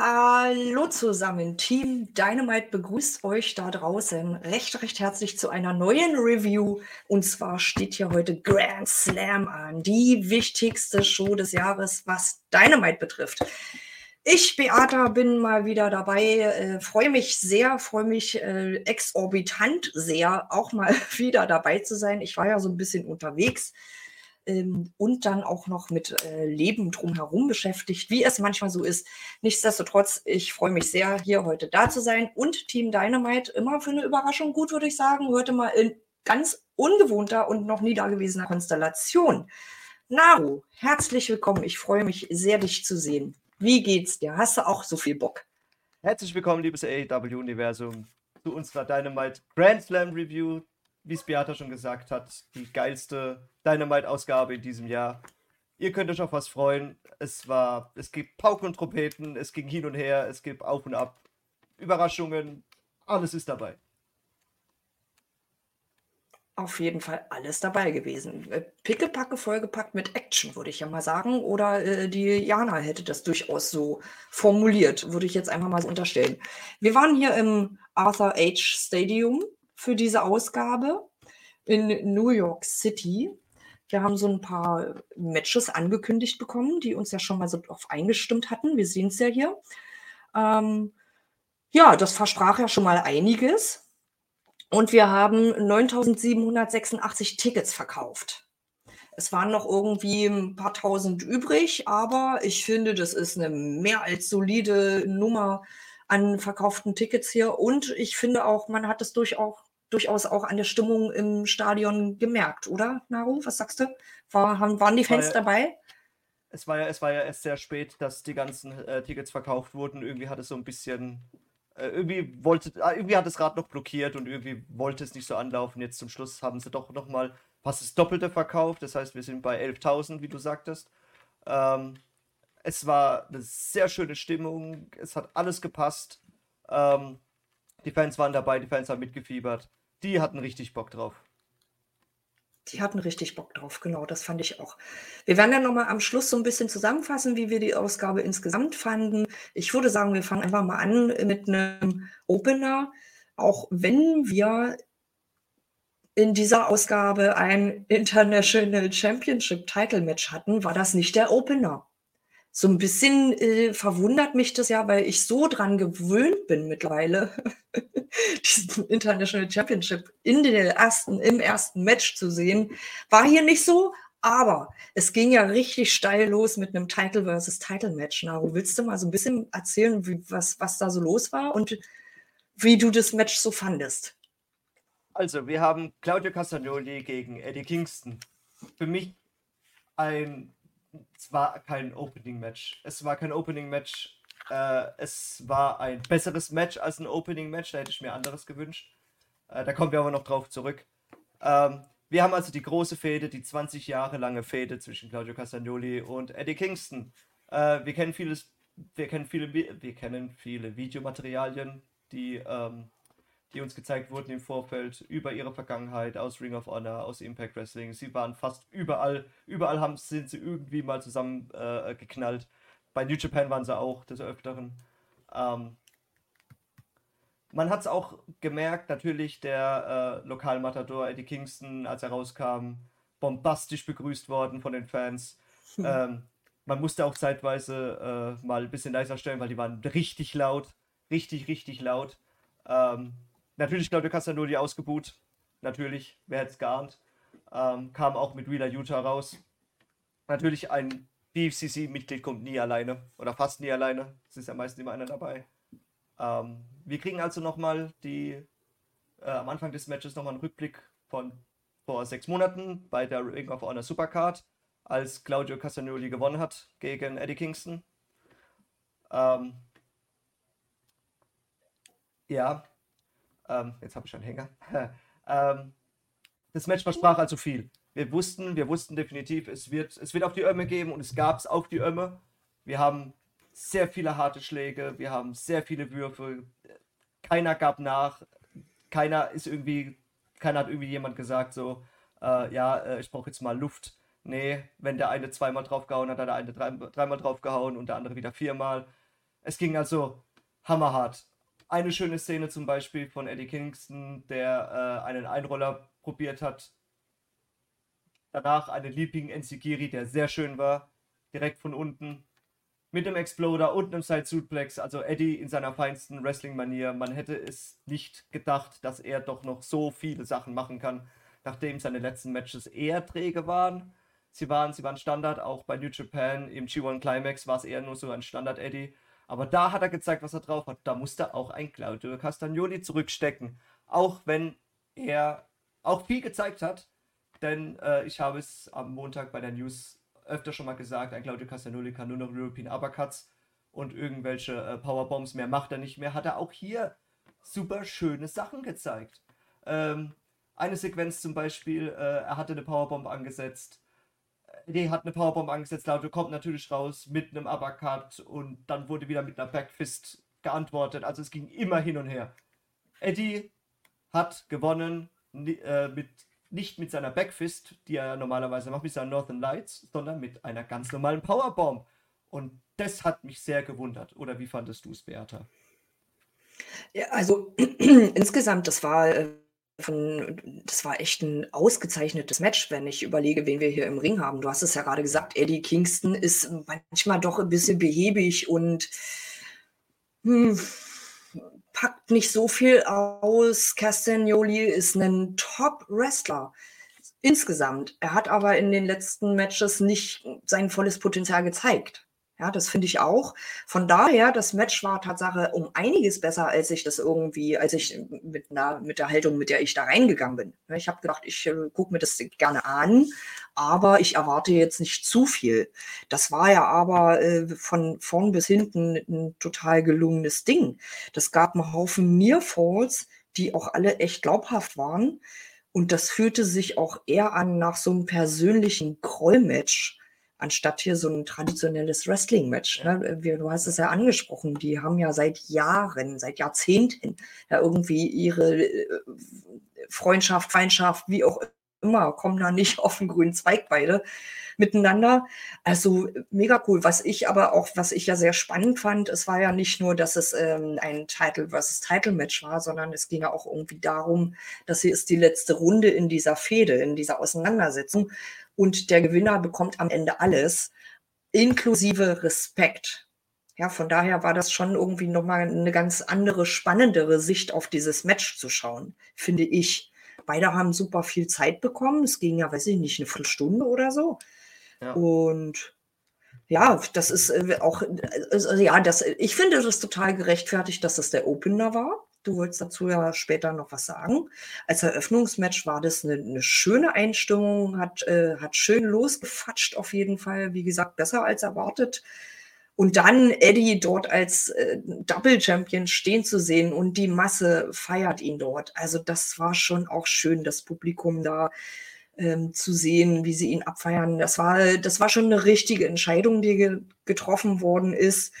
Hallo zusammen, Team Dynamite begrüßt euch da draußen recht, recht herzlich zu einer neuen Review. Und zwar steht hier heute Grand Slam an, die wichtigste Show des Jahres, was Dynamite betrifft. Ich, Beata, bin mal wieder dabei, äh, freue mich sehr, freue mich äh, exorbitant sehr, auch mal wieder dabei zu sein. Ich war ja so ein bisschen unterwegs ähm, und dann auch noch mit äh, Leben drumherum beschäftigt, wie es manchmal so ist. Nichtsdestotrotz, ich freue mich sehr, hier heute da zu sein und Team Dynamite immer für eine Überraschung gut, würde ich sagen. Heute mal in ganz ungewohnter und noch nie dagewesener Konstellation. Naru, herzlich willkommen. Ich freue mich sehr, dich zu sehen. Wie geht's dir? Hast du auch so viel Bock? Herzlich willkommen, liebes AEW-Universum, zu unserer Dynamite Grand Slam Review wie es Beata schon gesagt hat, die geilste Dynamite-Ausgabe in diesem Jahr. Ihr könnt euch auf was freuen. Es war, es gibt Pauken und Trompeten, es ging hin und her, es gibt auf und ab, Überraschungen, alles ist dabei. Auf jeden Fall alles dabei gewesen. Äh, Pickepacke vollgepackt mit Action, würde ich ja mal sagen. Oder äh, die Jana hätte das durchaus so formuliert, würde ich jetzt einfach mal so unterstellen. Wir waren hier im Arthur H. Stadium für diese Ausgabe in New York City. Wir haben so ein paar Matches angekündigt bekommen, die uns ja schon mal so drauf eingestimmt hatten. Wir sehen es ja hier. Ähm, ja, das versprach ja schon mal einiges. Und wir haben 9786 Tickets verkauft. Es waren noch irgendwie ein paar tausend übrig, aber ich finde, das ist eine mehr als solide Nummer an verkauften Tickets hier. Und ich finde auch, man hat es durchaus durchaus auch an der Stimmung im Stadion gemerkt, oder, Naru? Was sagst du? War, haben, waren die Fans ja, dabei? Es war, ja, es war ja erst sehr spät, dass die ganzen äh, Tickets verkauft wurden. Irgendwie hat es so ein bisschen. Äh, irgendwie, wollte, äh, irgendwie hat das Rad noch blockiert und irgendwie wollte es nicht so anlaufen. Jetzt zum Schluss haben sie doch nochmal fast das Doppelte verkauft. Das heißt, wir sind bei 11.000, wie du sagtest. Ähm, es war eine sehr schöne Stimmung. Es hat alles gepasst. Ähm, die Fans waren dabei, die Fans haben mitgefiebert die hatten richtig Bock drauf. Die hatten richtig Bock drauf, genau, das fand ich auch. Wir werden dann nochmal am Schluss so ein bisschen zusammenfassen, wie wir die Ausgabe insgesamt fanden. Ich würde sagen, wir fangen einfach mal an mit einem Opener, auch wenn wir in dieser Ausgabe ein International Championship Title Match hatten, war das nicht der Opener so ein bisschen äh, verwundert mich das ja, weil ich so dran gewöhnt bin mittlerweile, diesen International Championship in der ersten, im ersten Match zu sehen. War hier nicht so, aber es ging ja richtig steil los mit einem Title versus Title Match. Naru, willst du mal so ein bisschen erzählen, wie, was, was da so los war und wie du das Match so fandest? Also, wir haben Claudio Castagnoli gegen Eddie Kingston. Für mich ein es war kein Opening-Match. Es war kein Opening-Match. Äh, es war ein besseres Match als ein Opening-Match. Da hätte ich mir anderes gewünscht. Äh, da kommen wir aber noch drauf zurück. Ähm, wir haben also die große Fehde, die 20 Jahre lange Fehde zwischen Claudio Castagnoli und Eddie Kingston. Äh, wir kennen vieles, wir kennen viele, wir kennen viele Videomaterialien, die ähm, die uns gezeigt wurden im Vorfeld über ihre Vergangenheit aus Ring of Honor, aus Impact Wrestling. Sie waren fast überall, überall haben, sind sie irgendwie mal zusammen äh, geknallt. Bei New Japan waren sie auch des Öfteren. Ähm, man hat es auch gemerkt, natürlich der äh, Lokalmatador Eddie Kingston, als er rauskam, bombastisch begrüßt worden von den Fans. Hm. Ähm, man musste auch zeitweise äh, mal ein bisschen leiser stellen, weil die waren richtig laut. Richtig, richtig laut. Ähm, Natürlich Claudio Castagnoli ausgebuht. Natürlich, wer hätte es geahnt. Ähm, kam auch mit Wheeler Utah raus. Natürlich ein BFCC-Mitglied kommt nie alleine oder fast nie alleine. Es ist ja meistens immer einer dabei. Ähm, wir kriegen also nochmal die äh, am Anfang des Matches nochmal einen Rückblick von vor sechs Monaten bei der Ring of Honor Supercard, als Claudio Castagnoli gewonnen hat gegen Eddie Kingston. Ähm, ja, ähm, jetzt habe ich einen Hänger. ähm, das Match versprach also viel. wir wussten, wir wussten definitiv, es wird, es wird auf die Ömme geben und es gab es auf die Ömme. Wir haben sehr viele harte Schläge, wir haben sehr viele Würfe. Keiner gab nach, keiner ist irgendwie, keiner hat irgendwie jemand gesagt, so, äh, ja, äh, ich brauche jetzt mal Luft. Nee, wenn der eine zweimal draufgehauen hat, hat der eine drei, dreimal draufgehauen und der andere wieder viermal. Es ging also hammerhart. Eine schöne Szene zum Beispiel von Eddie Kingston, der äh, einen Einroller probiert hat. Danach einen Leaping Enzigiri, der sehr schön war. Direkt von unten. Mit dem Exploder und einem Side Suplex. Also Eddie in seiner feinsten Wrestling-Manier. Man hätte es nicht gedacht, dass er doch noch so viele Sachen machen kann, nachdem seine letzten Matches eher träge waren. Sie waren, sie waren Standard, auch bei New Japan im G1 Climax war es eher nur so ein Standard-Eddie. Aber da hat er gezeigt, was er drauf hat. Da musste auch ein Claudio Castagnoli zurückstecken. Auch wenn er auch viel gezeigt hat. Denn äh, ich habe es am Montag bei der News öfter schon mal gesagt, ein Claudio Castagnoli kann nur noch European Uppercuts und irgendwelche äh, Powerbombs mehr macht er nicht mehr. Hat er auch hier super schöne Sachen gezeigt. Ähm, eine Sequenz zum Beispiel, äh, er hatte eine Powerbomb angesetzt Eddie hat eine Powerbomb angesetzt, Claudio kommt natürlich raus mit einem Uppercut und dann wurde wieder mit einer Backfist geantwortet. Also es ging immer hin und her. Eddie hat gewonnen äh, mit, nicht mit seiner Backfist, die er normalerweise macht, mit seinen Northern Lights, sondern mit einer ganz normalen Powerbomb. Und das hat mich sehr gewundert. Oder wie fandest du es, Beata? Ja, also insgesamt, das war äh, von, das war echt ein ausgezeichnetes Match, wenn ich überlege, wen wir hier im Ring haben. Du hast es ja gerade gesagt, Eddie Kingston ist manchmal doch ein bisschen behäbig und hm, packt nicht so viel aus. Castagnoli ist ein Top-Wrestler insgesamt. Er hat aber in den letzten Matches nicht sein volles Potenzial gezeigt. Ja, das finde ich auch. Von daher, das Match war Tatsache um einiges besser, als ich das irgendwie, als ich mit, einer, mit der Haltung, mit der ich da reingegangen bin. Ich habe gedacht, ich äh, gucke mir das gerne an, aber ich erwarte jetzt nicht zu viel. Das war ja aber äh, von vorn bis hinten ein total gelungenes Ding. Das gab einen Haufen Nearfalls, die auch alle echt glaubhaft waren. Und das fühlte sich auch eher an nach so einem persönlichen Krollmatch anstatt hier so ein traditionelles Wrestling-Match. Ne? Du hast es ja angesprochen, die haben ja seit Jahren, seit Jahrzehnten ja irgendwie ihre äh, Freundschaft, Feindschaft, wie auch immer, kommen da nicht auf den grünen Zweig beide miteinander. Also mega cool. Was ich aber auch, was ich ja sehr spannend fand, es war ja nicht nur, dass es ähm, ein Title versus Title Match war, sondern es ging ja auch irgendwie darum, dass hier ist die letzte Runde in dieser Fehde, in dieser Auseinandersetzung und der Gewinner bekommt am Ende alles, inklusive Respekt. Ja, von daher war das schon irgendwie nochmal eine ganz andere, spannendere Sicht auf dieses Match zu schauen, finde ich. Beide haben super viel Zeit bekommen. Es ging ja, weiß ich nicht, eine Viertelstunde oder so. Ja. Und ja, das ist äh, auch, also, ja, das, ich finde das total gerechtfertigt, dass das der Opener war. Du wolltest dazu ja später noch was sagen. Als Eröffnungsmatch war das eine, eine schöne Einstimmung, hat, äh, hat schön losgefatscht auf jeden Fall. Wie gesagt, besser als erwartet. Und dann Eddie dort als äh, Double Champion stehen zu sehen und die Masse feiert ihn dort. Also das war schon auch schön, das Publikum da ähm, zu sehen, wie sie ihn abfeiern. Das war, das war schon eine richtige Entscheidung, die ge getroffen worden ist.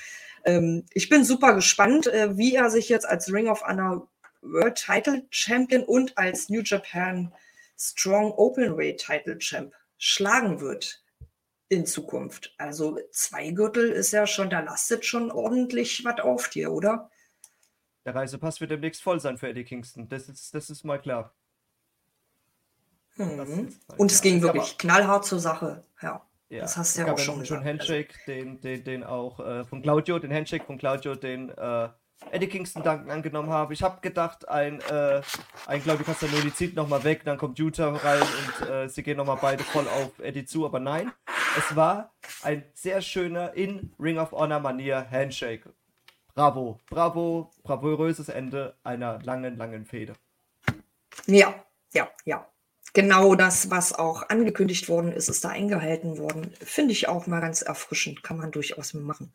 Ähm, ich bin super gespannt, äh, wie er sich jetzt als Ring of Honor World Title Champion und als New Japan Strong Openweight Title Champ schlagen wird in Zukunft. Also zwei Gürtel ist ja schon, da lastet schon ordentlich was auf dir, oder? Der Reisepass wird demnächst voll sein für Eddie Kingston. Das ist, das ist mal klar. Mhm. Und es ging wirklich knallhart zur Sache, ja. Ja, das hast du ja auch schon gesagt. Also Handshake, den, den, den auch äh, von Claudio, den Handshake von Claudio, den äh, Eddie Kingston Danken angenommen habe. Ich habe gedacht, ein, äh, ein Claudio Castagnoli zieht nochmal weg, dann kommt Utah rein und äh, sie gehen nochmal beide voll auf Eddie zu, aber nein, es war ein sehr schöner in Ring of Honor Manier Handshake. Bravo, bravo, bravouröses Ende einer langen, langen Fehde. Ja, ja, ja genau das, was auch angekündigt worden ist, ist da eingehalten worden. Finde ich auch mal ganz erfrischend, kann man durchaus machen.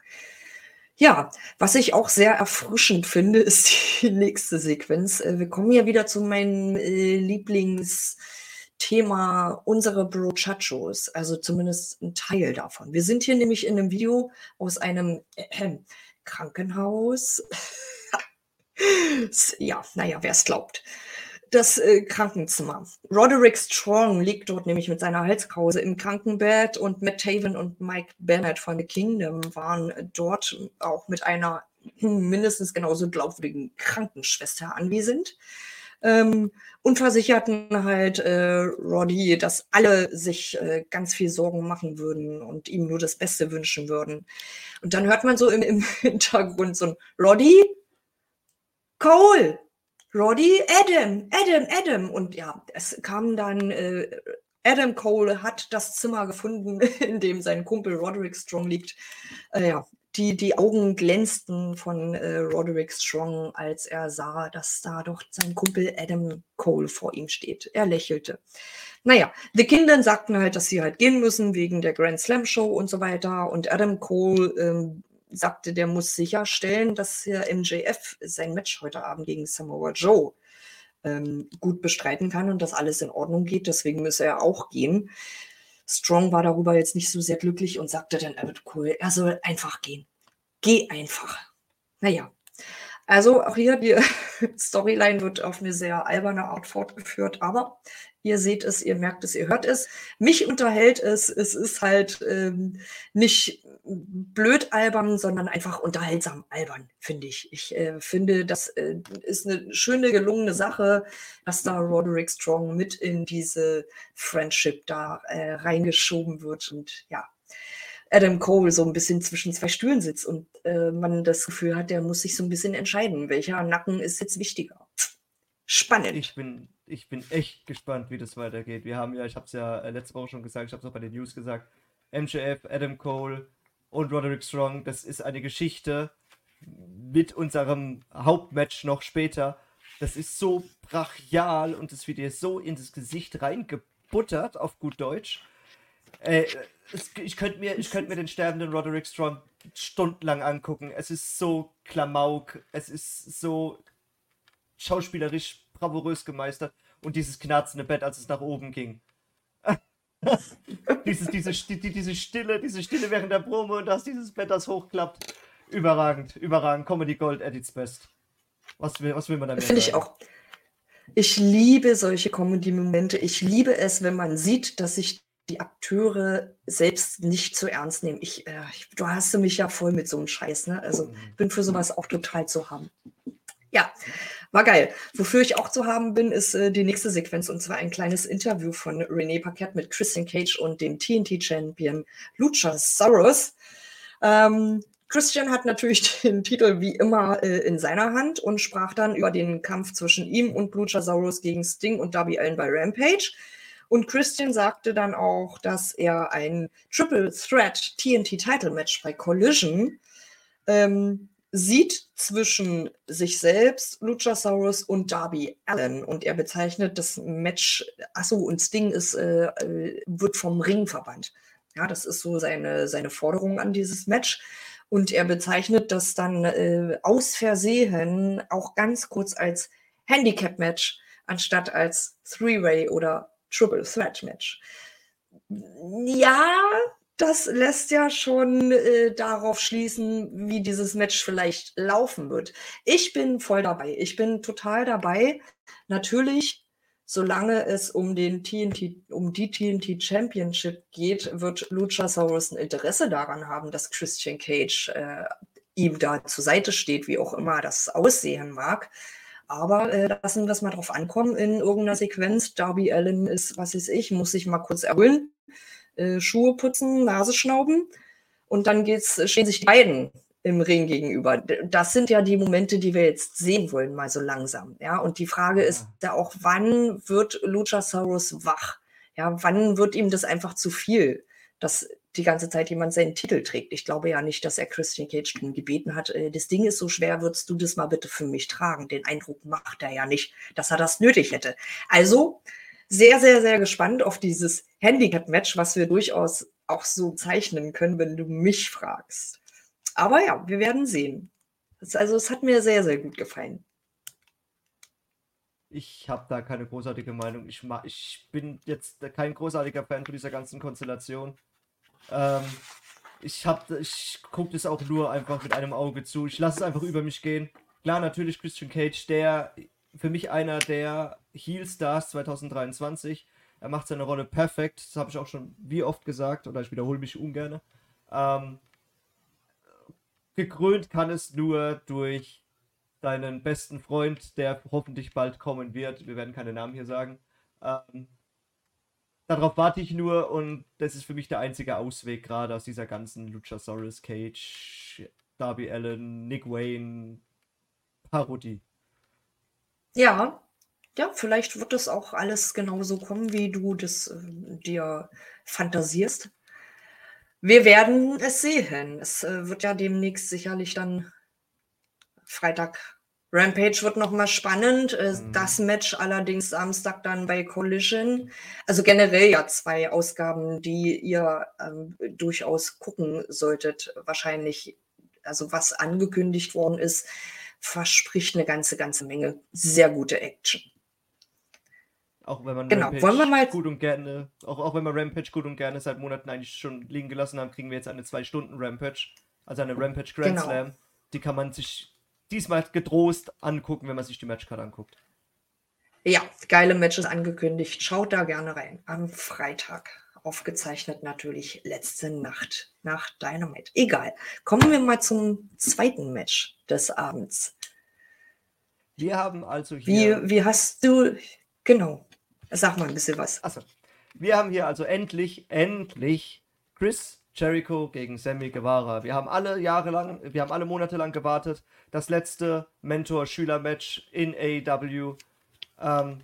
Ja, was ich auch sehr erfrischend finde, ist die nächste Sequenz. Äh, wir kommen ja wieder zu meinem äh, Lieblings- Thema unsere Brochachos, also zumindest ein Teil davon. Wir sind hier nämlich in einem Video aus einem äh, Krankenhaus. ja, naja, wer es glaubt das äh, Krankenzimmer. Roderick Strong liegt dort nämlich mit seiner Halskrause im Krankenbett und Matt Taven und Mike Bennett von The Kingdom waren dort auch mit einer mindestens genauso glaubwürdigen Krankenschwester anwesend. Ähm, und versicherten halt äh, Roddy, dass alle sich äh, ganz viel Sorgen machen würden und ihm nur das Beste wünschen würden. Und dann hört man so im, im Hintergrund so ein Roddy, Cole, Roddy, Adam, Adam, Adam. Und ja, es kam dann, äh, Adam Cole hat das Zimmer gefunden, in dem sein Kumpel Roderick Strong liegt. Äh, ja, die, die Augen glänzten von äh, Roderick Strong, als er sah, dass da doch sein Kumpel Adam Cole vor ihm steht. Er lächelte. Naja, die Kinder sagten halt, dass sie halt gehen müssen wegen der Grand Slam Show und so weiter. Und Adam Cole ähm, sagte, der muss sicherstellen, dass der MJF sein Match heute Abend gegen Samoa Joe ähm, gut bestreiten kann und dass alles in Ordnung geht. Deswegen müsse er auch gehen. Strong war darüber jetzt nicht so sehr glücklich und sagte dann, er wird cool, er soll einfach gehen. Geh einfach. Naja, also auch hier die Storyline wird auf eine sehr alberne Art fortgeführt, aber Ihr seht es, ihr merkt es, ihr hört es. Mich unterhält es. Es ist halt ähm, nicht blöd albern, sondern einfach unterhaltsam albern, finde ich. Ich äh, finde, das äh, ist eine schöne, gelungene Sache, dass da Roderick Strong mit in diese Friendship da äh, reingeschoben wird. Und ja, Adam Cole so ein bisschen zwischen zwei Stühlen sitzt und äh, man das Gefühl hat, der muss sich so ein bisschen entscheiden, welcher Nacken ist jetzt wichtiger. Spannend. Ich bin ich bin echt gespannt, wie das weitergeht. Wir haben ja, ich habe es ja äh, letzte Woche schon gesagt, ich habe es auch bei den News gesagt, MJF, Adam Cole und Roderick Strong, das ist eine Geschichte mit unserem Hauptmatch noch später. Das ist so brachial und es wird dir so in das Gesicht reingebuttert, auf gut Deutsch. Äh, es, ich könnte mir, könnt mir den sterbenden Roderick Strong stundenlang angucken. Es ist so Klamauk, es ist so schauspielerisch bravourös gemeistert und dieses knarzende Bett, als es nach oben ging. dieses, diese, die, diese Stille, diese Stille während der Promo und dass dieses Bett, das hochklappt. Überragend, überragend. Comedy Gold at its best. Was will, was will man damit Finde ich auch. Ich liebe solche Comedy-Momente. Ich liebe es, wenn man sieht, dass sich die Akteure selbst nicht zu ernst nehmen. Ich, äh, du hast mich ja voll mit so einem Scheiß, ne? Also mhm. bin für sowas auch total zu haben. Ja, war geil. Wofür ich auch zu haben bin, ist äh, die nächste Sequenz und zwar ein kleines Interview von René Paquette mit Christian Cage und dem TNT-Champion Luchasaurus. Ähm, Christian hat natürlich den Titel wie immer äh, in seiner Hand und sprach dann über den Kampf zwischen ihm und Luchasaurus gegen Sting und Darby Allen bei Rampage. Und Christian sagte dann auch, dass er ein Triple Threat TNT Title Match bei Collision ähm, sieht zwischen sich selbst, Luchasaurus und Darby Allen. Und er bezeichnet das Match, achso, und Sting ist, äh, äh, wird vom Ring verbannt. Ja, das ist so seine, seine Forderung an dieses Match. Und er bezeichnet das dann äh, aus Versehen auch ganz kurz als Handicap-Match anstatt als Three-Way oder Triple Threat Match. Ja, das lässt ja schon äh, darauf schließen, wie dieses Match vielleicht laufen wird. Ich bin voll dabei. Ich bin total dabei. Natürlich, solange es um den TNT, um die TNT Championship geht, wird Luchasaurus ein Interesse daran haben, dass Christian Cage äh, ihm da zur Seite steht, wie auch immer das aussehen mag. Aber äh, lassen wir es mal drauf ankommen in irgendeiner Sequenz. Darby Allen ist, was weiß ich, muss sich mal kurz erholen äh, Schuhe putzen, Nase schnauben und dann geht's, stehen sich die beiden im Ring gegenüber. Das sind ja die Momente, die wir jetzt sehen wollen, mal so langsam. Ja, und die Frage ist ja auch, wann wird Luchasaurus wach? Ja, wann wird ihm das einfach zu viel, dass die ganze Zeit jemand seinen Titel trägt? Ich glaube ja nicht, dass er Christian Cage darum gebeten hat. Äh, das Ding ist so schwer, würdest du das mal bitte für mich tragen? Den Eindruck macht er ja nicht, dass er das nötig hätte. Also, sehr, sehr, sehr gespannt auf dieses Handicap-Match, was wir durchaus auch so zeichnen können, wenn du mich fragst. Aber ja, wir werden sehen. Also es hat mir sehr, sehr gut gefallen. Ich habe da keine großartige Meinung. Ich, ich bin jetzt kein großartiger Fan von dieser ganzen Konstellation. Ähm, ich ich gucke das auch nur einfach mit einem Auge zu. Ich lasse es einfach über mich gehen. Klar, natürlich Christian Cage, der für mich einer der Heel Stars 2023. Er macht seine Rolle perfekt. Das habe ich auch schon wie oft gesagt oder ich wiederhole mich ungern. Ähm, gekrönt kann es nur durch deinen besten Freund, der hoffentlich bald kommen wird. Wir werden keine Namen hier sagen. Ähm, darauf warte ich nur und das ist für mich der einzige Ausweg gerade aus dieser ganzen Luchasaurus Cage, Darby Allen, Nick Wayne Parodie. Ja, ja, vielleicht wird das auch alles genauso kommen, wie du das äh, dir fantasierst. Wir werden es sehen. Es äh, wird ja demnächst sicherlich dann Freitag. Rampage wird nochmal spannend. Äh, mhm. Das Match allerdings Samstag dann bei Collision. Also generell ja zwei Ausgaben, die ihr ähm, durchaus gucken solltet. Wahrscheinlich, also was angekündigt worden ist, verspricht eine ganze, ganze Menge sehr gute Action. Auch wenn man genau. Rampage mal gut und gerne, auch, auch wenn wir Rampage gut und gerne seit Monaten eigentlich schon liegen gelassen haben, kriegen wir jetzt eine zwei Stunden Rampage, also eine Rampage Grand genau. Slam. Die kann man sich diesmal getrost angucken, wenn man sich die Matchcard anguckt. Ja, geile Matches angekündigt. Schaut da gerne rein. Am Freitag. Aufgezeichnet natürlich letzte Nacht nach Dynamite. Egal. Kommen wir mal zum zweiten Match des Abends. Wir haben also hier. Wie, wie hast du. Genau. Sag mal ein bisschen was. Achso. Wir haben hier also endlich, endlich Chris Jericho gegen Sammy Guevara. Wir haben alle Jahre lang, wir haben alle Monate lang gewartet. Das letzte Mentor-Schüler-Match in AEW. Ähm,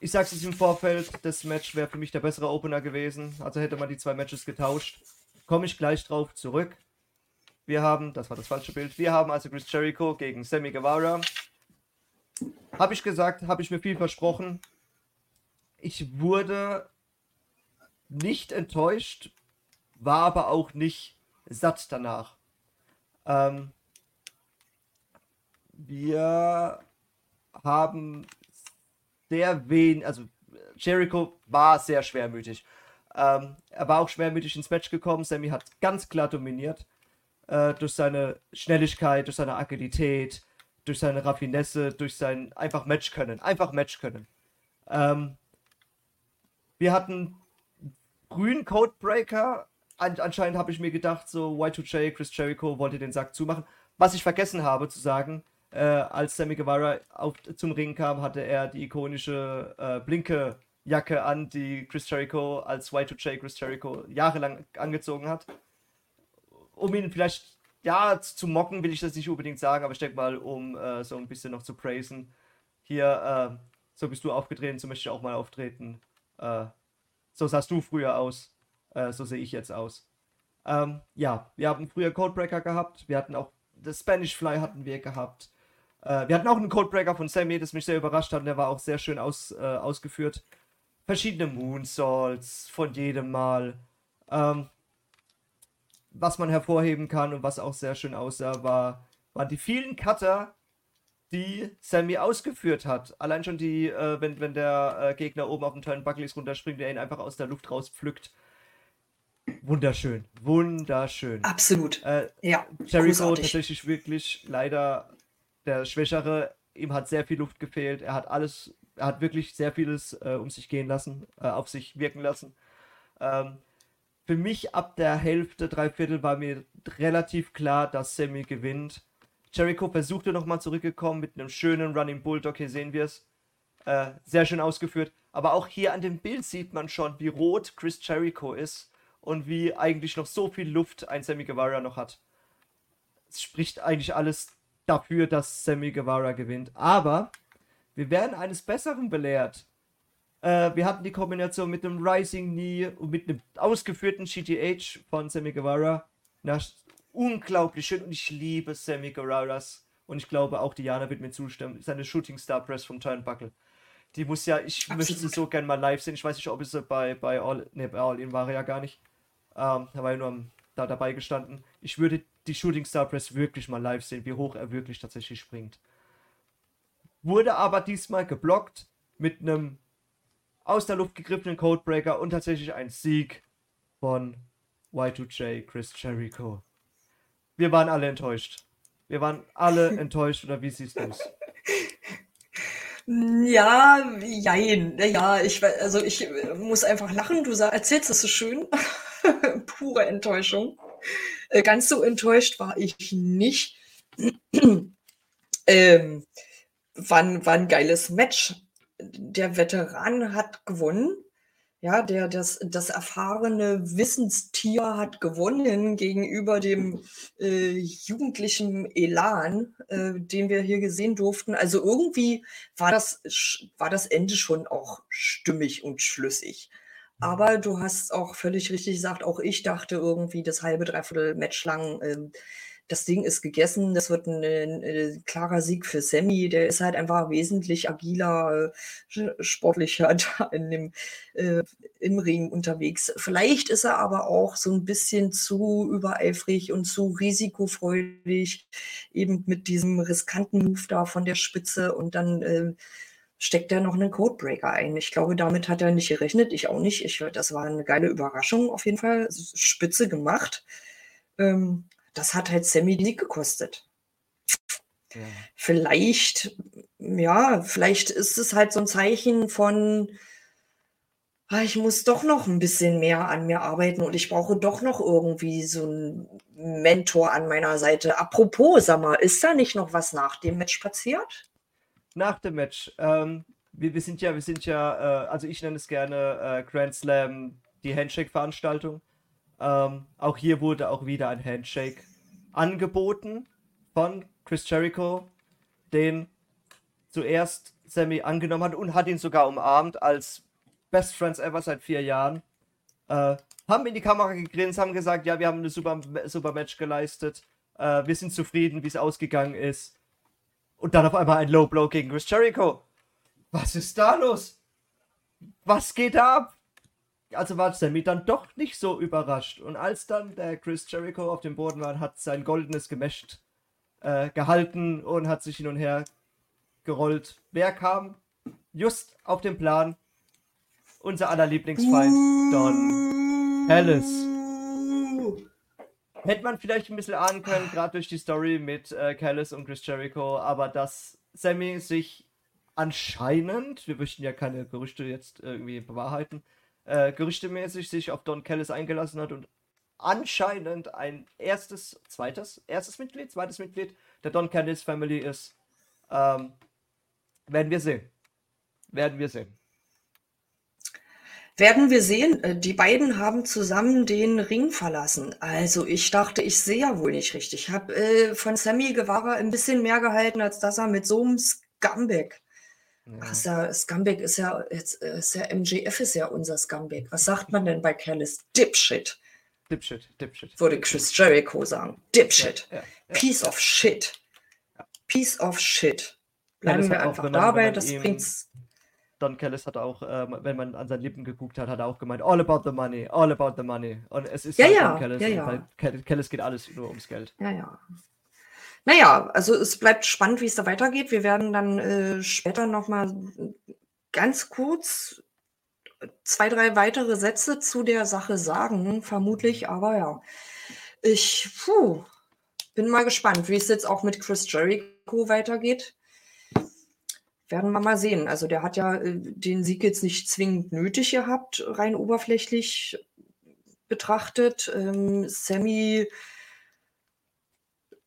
ich sag's es im Vorfeld, das Match wäre für mich der bessere Opener gewesen. Also hätte man die zwei Matches getauscht. Komme ich gleich drauf zurück. Wir haben, das war das falsche Bild, wir haben also Chris Jericho gegen Sammy Guevara. Habe ich gesagt, habe ich mir viel versprochen. Ich wurde nicht enttäuscht, war aber auch nicht satt danach. Ähm, wir haben sehr wenig, also Jericho war sehr schwermütig. Ähm, er war auch schwermütig ins Match gekommen. Sammy hat ganz klar dominiert. Äh, durch seine Schnelligkeit, durch seine Agilität, durch seine Raffinesse, durch sein einfach Match können. Einfach Match können. Ähm, wir hatten grünen Codebreaker an, anscheinend habe ich mir gedacht, so Y2J, Chris Jericho wollte den Sack zumachen. Was ich vergessen habe zu sagen, äh, als Sammy Guevara auf, zum Ring kam, hatte er die ikonische äh, blinke Jacke an, die Chris Jericho als Y2J Chris Jericho jahrelang angezogen hat. Um ihn vielleicht, ja, zu mocken will ich das nicht unbedingt sagen, aber ich denke mal, um äh, so ein bisschen noch zu praisen. Hier, äh, so bist du aufgetreten, so möchte ich auch mal auftreten. Äh, so sahst du früher aus. Äh, so sehe ich jetzt aus. Ähm, ja, wir haben früher Codebreaker gehabt. Wir hatten auch das Spanish Fly hatten wir gehabt. Äh, wir hatten auch einen Codebreaker von Sammy, das mich sehr überrascht hat. Der war auch sehr schön aus, äh, ausgeführt. Verschiedene Moonsaults von jedem Mal. Ähm, was man hervorheben kann und was auch sehr schön aussah, war, waren die vielen Cutter, die Sammy ausgeführt hat. Allein schon die, äh, wenn, wenn der äh, Gegner oben auf den Turnbuckle ist, runterspringt, der ihn einfach aus der Luft rauspflückt. Wunderschön, wunderschön. Absolut. Äh, ja. Jericho tatsächlich wirklich leider der Schwächere. Ihm hat sehr viel Luft gefehlt. Er hat alles, er hat wirklich sehr vieles äh, um sich gehen lassen, äh, auf sich wirken lassen. Ähm, für mich ab der Hälfte, drei Viertel war mir relativ klar, dass Sammy gewinnt. Jericho versuchte nochmal zurückgekommen mit einem schönen Running Bulldog. Hier sehen wir es. Äh, sehr schön ausgeführt. Aber auch hier an dem Bild sieht man schon, wie rot Chris Jericho ist und wie eigentlich noch so viel Luft ein Sammy Guevara noch hat. Es spricht eigentlich alles dafür, dass Sammy Guevara gewinnt. Aber wir werden eines Besseren belehrt. Äh, wir hatten die Kombination mit dem Rising Knee und mit einem ausgeführten GTH von Sammy Guevara. Na, unglaublich schön und ich liebe Sammy Guevaras. Und ich glaube, auch Diana wird mir zustimmen. Seine Shooting Star Press vom Turnbuckle. Die muss ja, ich Absolut. möchte sie so gerne mal live sehen. Ich weiß nicht, ob es bei, bei All, ne, bei All In war ja gar nicht. Ähm, da war ja nur da dabei gestanden. Ich würde die Shooting Star Press wirklich mal live sehen, wie hoch er wirklich tatsächlich springt. wurde aber diesmal geblockt mit einem aus der Luft gegriffenen Codebreaker und tatsächlich ein Sieg von Y2J Chris Jericho. Wir waren alle enttäuscht. Wir waren alle enttäuscht, oder wie siehst du es? Ja, jein. Ja, ich, also ich muss einfach lachen. Du erzählst es so schön. Pure Enttäuschung. Äh, ganz so enttäuscht war ich nicht. ähm, war, war ein geiles Match. Der Veteran hat gewonnen. Ja, der, das, das erfahrene Wissenstier hat gewonnen gegenüber dem äh, jugendlichen Elan, äh, den wir hier gesehen durften. Also irgendwie war das, war das Ende schon auch stimmig und schlüssig. Aber du hast auch völlig richtig gesagt, auch ich dachte irgendwie das halbe, dreiviertel Match lang, äh, das Ding ist gegessen, das wird ein, ein, ein, klarer Sieg für Sammy. Der ist halt einfach wesentlich agiler, äh, sportlicher da in dem, äh, im Ring unterwegs. Vielleicht ist er aber auch so ein bisschen zu übereifrig und zu risikofreudig, eben mit diesem riskanten Move da von der Spitze und dann äh, steckt er noch einen Codebreaker ein. Ich glaube, damit hat er nicht gerechnet, ich auch nicht. Ich, das war eine geile Überraschung auf jeden Fall. Spitze gemacht. Ähm, das hat halt Sammy League gekostet. Ja. Vielleicht, ja, vielleicht ist es halt so ein Zeichen von, ah, ich muss doch noch ein bisschen mehr an mir arbeiten und ich brauche doch noch irgendwie so einen Mentor an meiner Seite. Apropos, sag mal, ist da nicht noch was nach dem Match passiert? Nach dem Match. Ähm, wir, wir, sind ja, wir sind ja, äh, also ich nenne es gerne äh, Grand Slam, die Handshake-Veranstaltung. Ähm, auch hier wurde auch wieder ein Handshake angeboten von Chris Jericho, den zuerst Sammy angenommen hat und hat ihn sogar umarmt als Best Friends ever seit vier Jahren. Äh, haben in die Kamera gegrinst, haben gesagt, ja, wir haben ein super, super Match geleistet. Äh, wir sind zufrieden, wie es ausgegangen ist. Und dann auf einmal ein Low Blow gegen Chris Jericho. Was ist da los? Was geht da ab? also war Sammy dann doch nicht so überrascht. Und als dann der Chris Jericho auf dem Boden war, hat sein goldenes Gemächt äh, gehalten und hat sich hin und her gerollt. Wer kam just auf den Plan? Unser aller Lieblingsfeind, Don Ellis. Hätte man vielleicht ein bisschen ahnen können, gerade durch die Story mit äh, Callis und Chris Jericho, aber dass Sammy sich anscheinend, wir möchten ja keine Gerüchte jetzt irgendwie bewahrheiten, äh, gerüchtemäßig sich auf Don Kellis eingelassen hat und anscheinend ein erstes, zweites, erstes Mitglied, zweites Mitglied der Don Kellis Family ist. Ähm, werden wir sehen. Werden wir sehen. Werden wir sehen. Äh, die beiden haben zusammen den Ring verlassen. Also ich dachte, ich sehe ja wohl nicht richtig. Ich habe äh, von Sammy Guevara ein bisschen mehr gehalten, als dass er mit so einem Scumbag Ach, ist ja, Scumbag ist ja, jetzt äh, ist ja, MJF ist ja unser Scumbag. Was sagt man denn bei Callis? Dipshit. Dipshit, Dipshit. Würde Chris Jericho sagen. Dipshit. Ja, ja, ja. Piece of shit. Piece of shit. Bleiben wir einfach dabei, das bringt's. Don Callis hat auch, äh, wenn man an seinen Lippen geguckt hat, hat er auch gemeint, all about the money, all about the money. Und es ist ja, halt ja, Don Callis, ja, ja. Callis geht alles nur ums Geld. Ja, ja. Naja, also es bleibt spannend, wie es da weitergeht. Wir werden dann äh, später nochmal ganz kurz zwei, drei weitere Sätze zu der Sache sagen, vermutlich, aber ja. Ich puh, bin mal gespannt, wie es jetzt auch mit Chris Jericho weitergeht. Werden wir mal sehen. Also der hat ja äh, den Sieg jetzt nicht zwingend nötig gehabt, rein oberflächlich betrachtet. Ähm, Sammy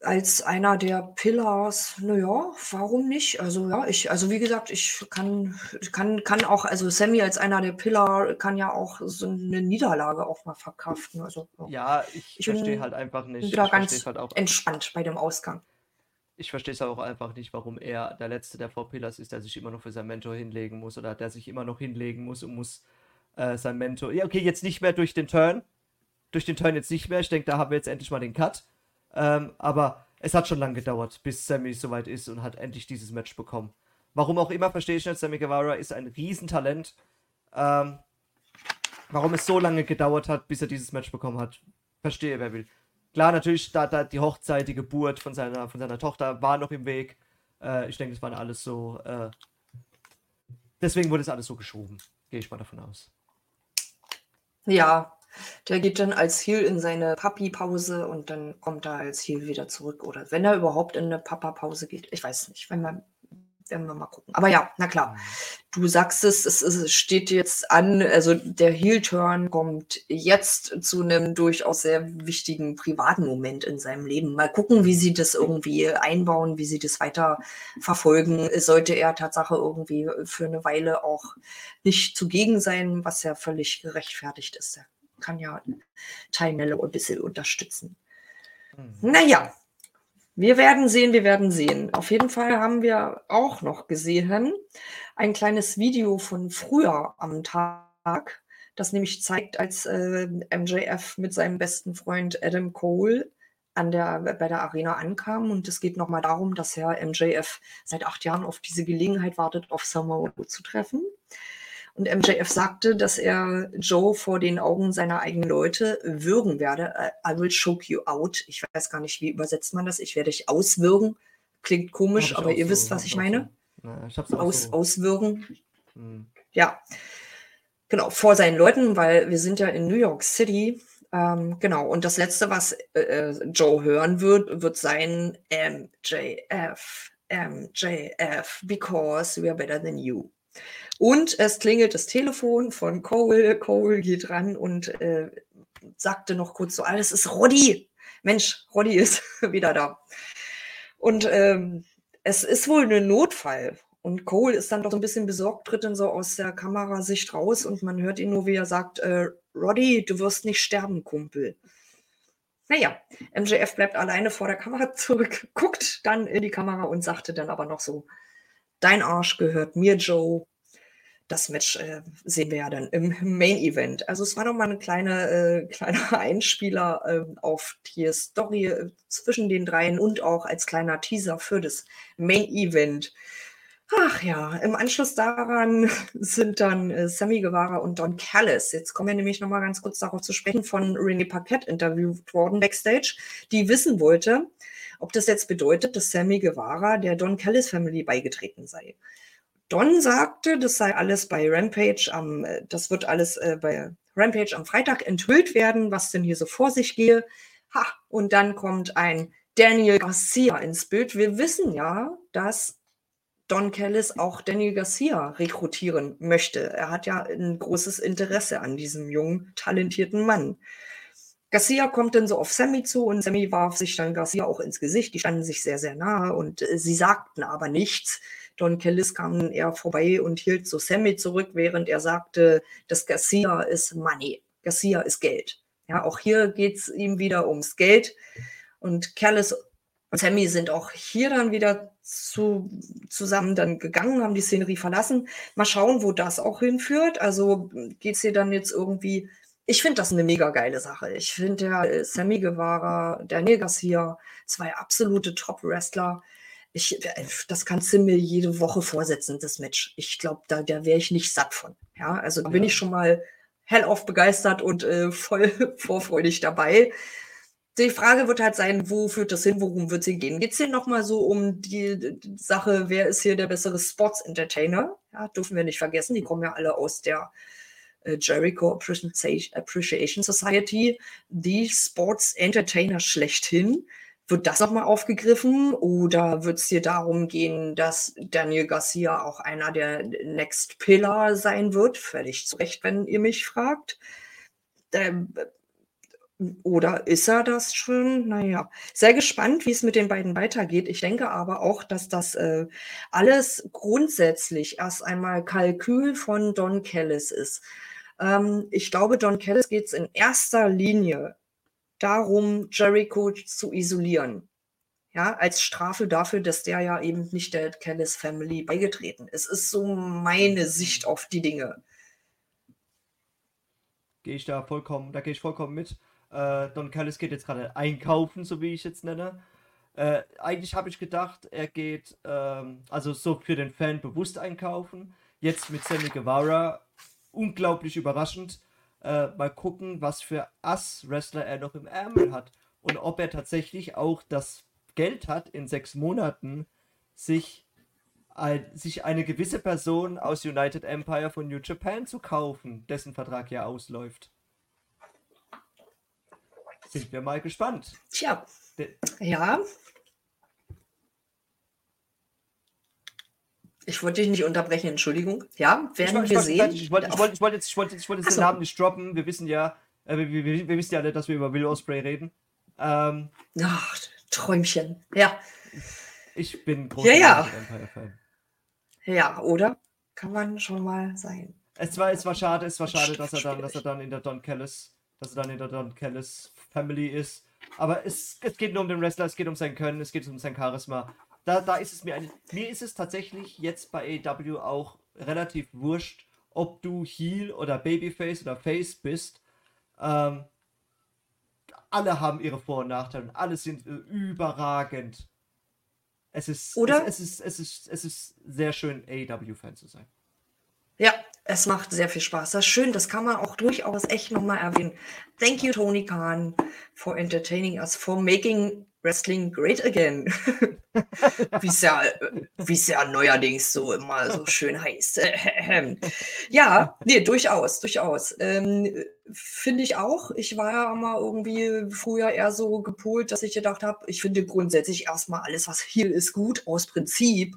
als einer der Pillars, naja, warum nicht? Also ja, ich, also wie gesagt, ich kann, kann, kann auch, also Sammy als einer der Pillar kann ja auch so eine Niederlage auch mal verkraften. Also, ja, ich, ich verstehe halt einfach nicht. Bin ganz halt auch, entspannt bei dem Ausgang. Ich verstehe es auch einfach nicht, warum er der Letzte der Pillars ist, der sich immer noch für sein Mentor hinlegen muss oder der sich immer noch hinlegen muss und muss äh, sein Mentor. Ja, okay, jetzt nicht mehr durch den Turn. Durch den Turn jetzt nicht mehr. Ich denke, da haben wir jetzt endlich mal den Cut ähm, aber es hat schon lange gedauert, bis Sammy soweit ist und hat endlich dieses Match bekommen. Warum auch immer, verstehe ich nicht. Sammy Guevara ist ein Riesentalent. Ähm, warum es so lange gedauert hat, bis er dieses Match bekommen hat, verstehe wer will. Klar, natürlich, da, da die Hochzeit, die Geburt von seiner, von seiner Tochter war noch im Weg. Äh, ich denke, es waren alles so. Äh, deswegen wurde es alles so geschoben. Gehe ich mal davon aus. Ja, der geht dann als Heel in seine Papi-Pause und dann kommt er als Heel wieder zurück. Oder wenn er überhaupt in eine Papa-Pause geht. Ich weiß nicht, wenn man werden wir mal gucken. Aber ja, na klar. Du sagst es, es, es steht jetzt an, also der Heel-Turn kommt jetzt zu einem durchaus sehr wichtigen privaten Moment in seinem Leben. Mal gucken, wie sie das irgendwie einbauen, wie sie das weiter verfolgen. Sollte er Tatsache irgendwie für eine Weile auch nicht zugegen sein, was ja völlig gerechtfertigt ist. Er kann ja Teilnelle ein bisschen unterstützen. Mhm. Naja, wir werden sehen, wir werden sehen. Auf jeden Fall haben wir auch noch gesehen ein kleines Video von früher am Tag, das nämlich zeigt, als äh, MJF mit seinem besten Freund Adam Cole an der, bei der Arena ankam. Und es geht nochmal darum, dass Herr MJF seit acht Jahren auf diese Gelegenheit wartet, auf Samoa zu treffen. Und MJF sagte, dass er Joe vor den Augen seiner eigenen Leute würgen werde. Äh, I will choke you out. Ich weiß gar nicht, wie übersetzt man das. Ich werde dich auswürgen. Klingt komisch, aber ihr so, wisst, was ich meine. So. Ja, ich Aus, so. Auswürgen. Hm. Ja. Genau, vor seinen Leuten, weil wir sind ja in New York City. Ähm, genau, und das Letzte, was äh, äh Joe hören wird, wird sein MJF, MJF, because we are better than you. Und es klingelt das Telefon von Cole. Cole geht ran und äh, sagte noch kurz so, alles ist Roddy. Mensch, Roddy ist wieder da. Und ähm, es ist wohl ein Notfall. Und Cole ist dann doch so ein bisschen besorgt, tritt dann so aus der Kamerasicht raus und man hört ihn nur, wie er sagt, äh, Roddy, du wirst nicht sterben, Kumpel. Naja, MJF bleibt alleine vor der Kamera zurück, guckt dann in die Kamera und sagte dann aber noch so, dein Arsch gehört mir, Joe, das Match äh, sehen wir ja dann im Main Event. Also es war noch mal ein kleiner, äh, kleiner Einspieler äh, auf die Story äh, zwischen den dreien und auch als kleiner Teaser für das Main Event. Ach ja, im Anschluss daran sind dann äh, Sammy Guevara und Don Callis. Jetzt kommen wir nämlich noch mal ganz kurz darauf zu sprechen, von René Paquette interviewt worden backstage, die wissen wollte, ob das jetzt bedeutet, dass Sammy Guevara der Don Callis Family beigetreten sei. Don sagte, das sei alles bei Rampage am, äh, das wird alles äh, bei Rampage am Freitag enthüllt werden, was denn hier so vor sich gehe. Ha, und dann kommt ein Daniel Garcia ins Bild. Wir wissen ja, dass Don Callis auch Daniel Garcia rekrutieren möchte. Er hat ja ein großes Interesse an diesem jungen, talentierten Mann. Garcia kommt dann so auf Sammy zu und Sammy warf sich dann Garcia auch ins Gesicht. Die standen sich sehr, sehr nahe und äh, sie sagten aber nichts. Don Kellis kam eher vorbei und hielt so Sammy zurück, während er sagte, dass Garcia ist Money. Garcia ist Geld. Ja, auch hier geht es ihm wieder ums Geld. Und Kellis und Sammy sind auch hier dann wieder zu, zusammen dann gegangen, haben die Szenerie verlassen. Mal schauen, wo das auch hinführt. Also geht es hier dann jetzt irgendwie. Ich finde das eine mega geile Sache. Ich finde der äh, Sammy Guevara, Daniel Garcia, zwei absolute Top-Wrestler ich, äh, das kannst du mir jede Woche vorsetzen, das Match. Ich glaube, da, da wäre ich nicht satt von. Ja, also da bin ich schon mal hellauf begeistert und äh, voll vorfreudig dabei. Die Frage wird halt sein, wo führt das hin, worum wird es gehen? Geht es hier nochmal so um die, die, Sache, wer ist hier der bessere Sports-Entertainer? Ja, dürfen wir nicht vergessen, die kommen ja alle aus der äh, Jericho Appreciation Society, die Sports-Entertainer schlechthin. Wird das nochmal aufgegriffen oder wird es hier darum gehen, dass Daniel Garcia auch einer der Next Pillar sein wird? Völlig zu Recht, wenn ihr mich fragt. Ähm, oder ist er das schon? Naja, sehr gespannt, wie es mit den beiden weitergeht. Ich denke aber auch, dass das äh, alles grundsätzlich erst einmal Kalkül von Don Kellis ist. Ähm, ich glaube, Don Kellis geht es in erster Linie darum, Jericho zu isolieren. Ja, als Strafe dafür, dass der ja eben nicht der Kellis Family beigetreten ist. Es ist so meine Sicht auf die Dinge. Gehe ich da vollkommen, da gehe ich vollkommen mit. Äh, Don Callis geht jetzt gerade einkaufen, so wie ich jetzt nenne. Äh, eigentlich habe ich gedacht, er geht ähm, also so für den Fan bewusst einkaufen. Jetzt mit Sammy Guevara, unglaublich überraschend äh, mal gucken, was für Ass-Wrestler er noch im Ärmel hat. Und ob er tatsächlich auch das Geld hat, in sechs Monaten sich, ein, sich eine gewisse Person aus United Empire von New Japan zu kaufen, dessen Vertrag ja ausläuft. Sind wir mal gespannt. Tja, ja. Ich wollte dich nicht unterbrechen, Entschuldigung. Ja, werden ich, wir ich, sehen. Ich wollte, ich wollte, ich wollte jetzt, ich wollte, ich wollte jetzt den Namen nicht droppen. Wir wissen ja, äh, wir, wir, wir, wissen ja alle, dass wir über Will Osprey reden. Ähm, Ach, Träumchen. Ja. Ich bin großer ja, ja. Empire-Fan. Ja, oder? Kann man schon mal sein. Es war, es war schade, es war schade, dass er dann, dass er dann in der Don Callis, dass er dann in der Don Callis Family ist. Aber es, es geht nur um den Wrestler, es geht um sein Können, es geht um sein Charisma. Da, da ist es mir ein, mir ist es tatsächlich jetzt bei AW auch relativ wurscht, ob du Heel oder Babyface oder Face bist. Ähm, alle haben ihre Vor- und Nachteile und alle sind äh, überragend. Es ist, Oder? Es, es, ist, es, ist, es ist sehr schön, AEW-Fan zu sein. Ja, es macht sehr viel Spaß. Das ist schön, das kann man auch durchaus echt nochmal erwähnen. Thank you, Tony Khan, for entertaining us, for making Wrestling great again. wie es ja, wie's ja neuerdings so immer so schön heißt. ja, nee, durchaus, durchaus. Ähm, finde ich auch. Ich war ja immer irgendwie früher eher so gepolt, dass ich gedacht habe, ich finde grundsätzlich erstmal alles, was hier ist, gut aus Prinzip.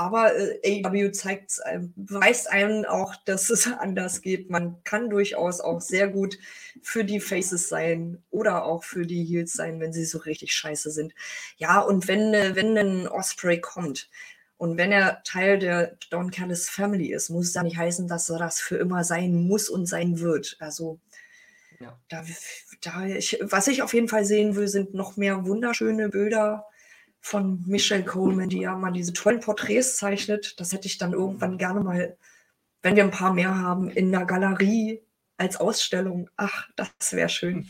Aber äh, AW zeigt, beweist einem auch, dass es anders geht. Man kann durchaus auch sehr gut für die Faces sein oder auch für die Heels sein, wenn sie so richtig scheiße sind. Ja, und wenn, äh, wenn ein Osprey kommt und wenn er Teil der Don Callis Family ist, muss es ja nicht heißen, dass er das für immer sein muss und sein wird. Also ja. da, da ich, was ich auf jeden Fall sehen will, sind noch mehr wunderschöne Bilder von Michelle Coleman, die ja mal diese tollen Porträts zeichnet. Das hätte ich dann irgendwann gerne mal, wenn wir ein paar mehr haben, in der Galerie als Ausstellung. Ach, das wäre schön.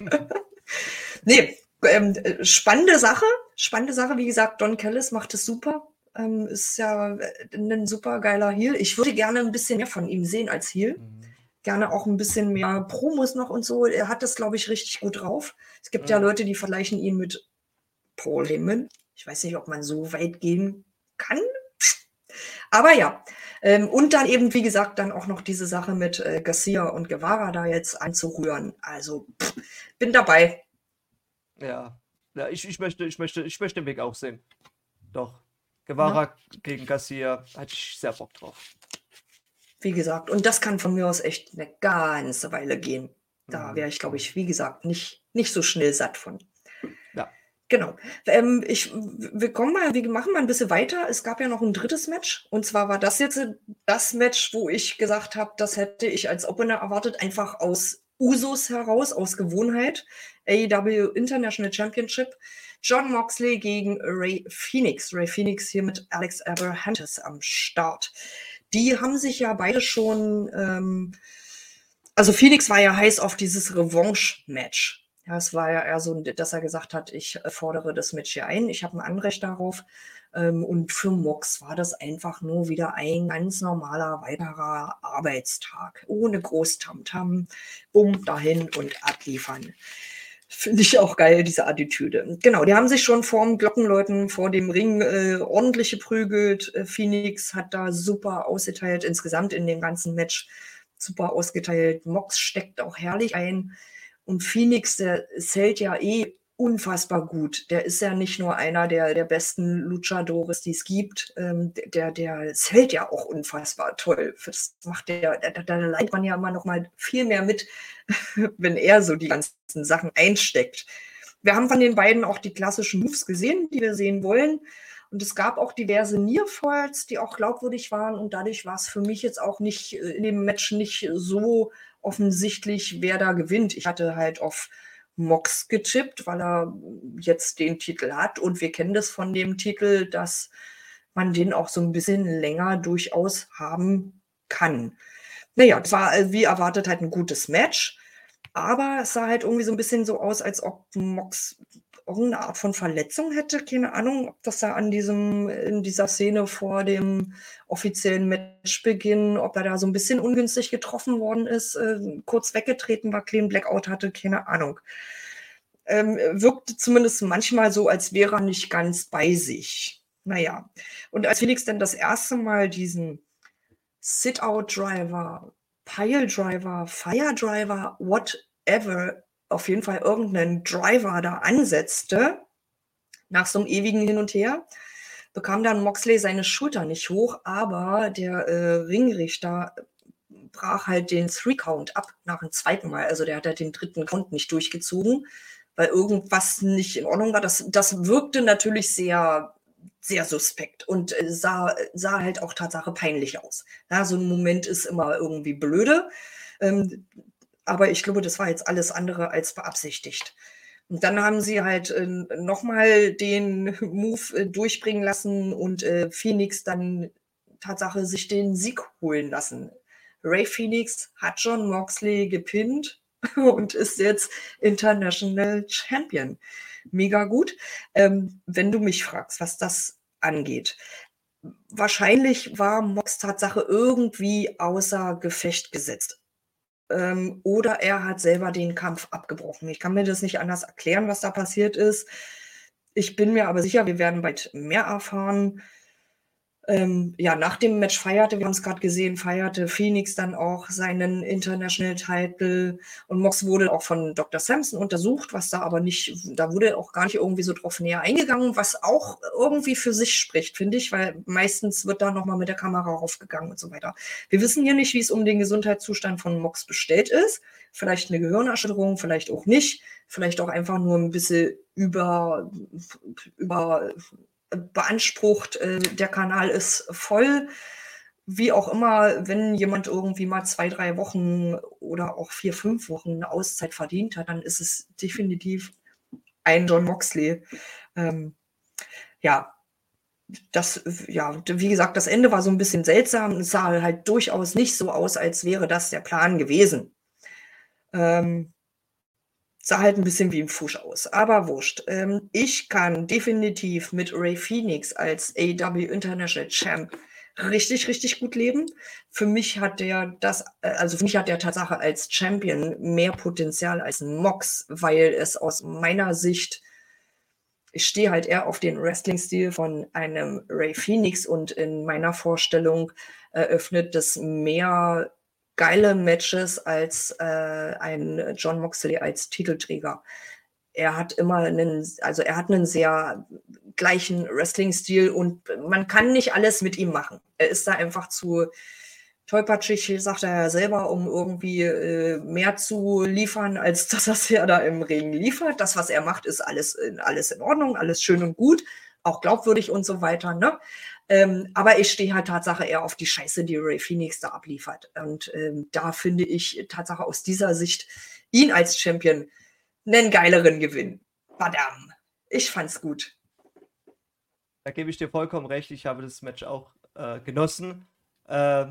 nee, ähm, spannende Sache. Spannende Sache. Wie gesagt, Don Kellis macht es super. Ähm, ist ja ein super geiler Heel. Ich würde gerne ein bisschen mehr von ihm sehen als Heel. Mhm. Gerne auch ein bisschen mehr Promos noch und so. Er hat das, glaube ich, richtig gut drauf. Es gibt mhm. ja Leute, die vergleichen ihn mit Paul Heyman. Ich weiß nicht, ob man so weit gehen kann. Aber ja, ähm, und dann eben, wie gesagt, dann auch noch diese Sache mit äh, Garcia und Guevara da jetzt anzurühren. Also pff, bin dabei. Ja, ja ich, ich, möchte, ich, möchte, ich möchte den Weg auch sehen. Doch. Guevara ja. gegen Garcia, hatte ich sehr Bock drauf. Wie gesagt, und das kann von mir aus echt eine ganze Weile gehen. Da mhm. wäre ich, glaube ich, wie gesagt, nicht, nicht so schnell satt von. Genau. Ähm, ich, wir kommen mal, wir machen mal ein bisschen weiter. Es gab ja noch ein drittes Match. Und zwar war das jetzt das Match, wo ich gesagt habe, das hätte ich als Opener erwartet, einfach aus Usus heraus, aus Gewohnheit. AEW International Championship. John Moxley gegen Ray Phoenix. Ray Phoenix hier mit Alex Abrahantes am Start. Die haben sich ja beide schon, ähm, also Phoenix war ja heiß auf dieses Revanche-Match ja, es war ja eher so, dass er gesagt hat, ich äh, fordere das Match hier ein, ich habe ein Anrecht darauf. Ähm, und für Mox war das einfach nur wieder ein ganz normaler weiterer Arbeitstag, ohne Großtamtam, bumm, dahin und abliefern. Finde ich auch geil, diese Attitüde. Genau, die haben sich schon vor dem Glockenläuten vor dem Ring äh, ordentlich geprügelt. Äh, Phoenix hat da super ausgeteilt, insgesamt in dem ganzen Match super ausgeteilt. Mox steckt auch herrlich ein. Und Phoenix, der zählt ja eh unfassbar gut. Der ist ja nicht nur einer der, der besten Luchadores, die es gibt. Ähm, der, der zählt ja auch unfassbar toll. Das macht der, da, da leidet man ja immer noch mal viel mehr mit, wenn er so die ganzen Sachen einsteckt. Wir haben von den beiden auch die klassischen Moves gesehen, die wir sehen wollen. Und es gab auch diverse Nearfalls, die auch glaubwürdig waren. Und dadurch war es für mich jetzt auch nicht äh, in dem Match nicht so offensichtlich, wer da gewinnt. Ich hatte halt auf Mox getippt, weil er jetzt den Titel hat. Und wir kennen das von dem Titel, dass man den auch so ein bisschen länger durchaus haben kann. Naja, es war wie erwartet halt ein gutes Match. Aber es sah halt irgendwie so ein bisschen so aus, als ob Mox irgendeine Art von Verletzung hätte. Keine Ahnung, ob das da an diesem, in dieser Szene vor dem offiziellen Matchbeginn, ob er da so ein bisschen ungünstig getroffen worden ist, äh, kurz weggetreten war, clean Blackout hatte, keine Ahnung. Ähm, wirkte zumindest manchmal so, als wäre er nicht ganz bei sich. Naja, Und als Felix dann das erste Mal diesen Sit-Out-Driver, Pile-Driver, Fire-Driver, whatever, auf jeden Fall irgendeinen Driver da ansetzte, nach so einem ewigen Hin und Her, bekam dann Moxley seine Schulter nicht hoch, aber der äh, Ringrichter brach halt den Three-Count ab nach dem zweiten Mal. Also der hat halt den dritten Count nicht durchgezogen, weil irgendwas nicht in Ordnung war. Das, das wirkte natürlich sehr, sehr suspekt und äh, sah, sah halt auch Tatsache peinlich aus. Ja, so ein Moment ist immer irgendwie blöde. Ähm, aber ich glaube, das war jetzt alles andere als beabsichtigt. Und dann haben sie halt äh, nochmal den Move äh, durchbringen lassen und äh, Phoenix dann Tatsache sich den Sieg holen lassen. Ray Phoenix hat John Moxley gepinnt und ist jetzt International Champion. Mega gut. Ähm, wenn du mich fragst, was das angeht. Wahrscheinlich war Mox Tatsache irgendwie außer Gefecht gesetzt. Ähm, oder er hat selber den Kampf abgebrochen. Ich kann mir das nicht anders erklären, was da passiert ist. Ich bin mir aber sicher, wir werden bald mehr erfahren ähm, ja, nach dem Match feierte, wir haben es gerade gesehen, feierte Phoenix dann auch seinen International Title und Mox wurde auch von Dr. Sampson untersucht, was da aber nicht, da wurde auch gar nicht irgendwie so drauf näher eingegangen, was auch irgendwie für sich spricht, finde ich, weil meistens wird da nochmal mit der Kamera raufgegangen und so weiter. Wir wissen hier nicht, wie es um den Gesundheitszustand von Mox bestellt ist. Vielleicht eine Gehirnerschütterung, vielleicht auch nicht, vielleicht auch einfach nur ein bisschen über, über beansprucht, äh, der Kanal ist voll. Wie auch immer, wenn jemand irgendwie mal zwei, drei Wochen oder auch vier, fünf Wochen eine Auszeit verdient hat, dann ist es definitiv ein John Moxley. Ähm, ja, das, ja, wie gesagt, das Ende war so ein bisschen seltsam. Es sah halt durchaus nicht so aus, als wäre das der Plan gewesen. Ähm, sah halt ein bisschen wie ein Fusch aus, aber wurscht. Ähm, ich kann definitiv mit Ray Phoenix als AW International Champ richtig, richtig gut leben. Für mich hat der das, äh, also für mich hat der Tatsache als Champion mehr Potenzial als Mox, weil es aus meiner Sicht, ich stehe halt eher auf den Wrestling-Stil von einem Ray Phoenix und in meiner Vorstellung eröffnet das mehr geile Matches als äh, ein John Moxley als Titelträger. Er hat immer einen, also er hat einen sehr gleichen Wrestling-Stil und man kann nicht alles mit ihm machen. Er ist da einfach zu tollpatschig, sagt er ja selber, um irgendwie äh, mehr zu liefern, als das, er da im Ring liefert. Das, was er macht, ist alles, alles in Ordnung, alles schön und gut, auch glaubwürdig und so weiter. Ne? Ähm, aber ich stehe halt Tatsache eher auf die Scheiße, die Ray Phoenix da abliefert. Und ähm, da finde ich Tatsache aus dieser Sicht ihn als Champion einen geileren Gewinn. Badam. Ich fand's gut. Da gebe ich dir vollkommen recht. Ich habe das Match auch äh, genossen. Äh,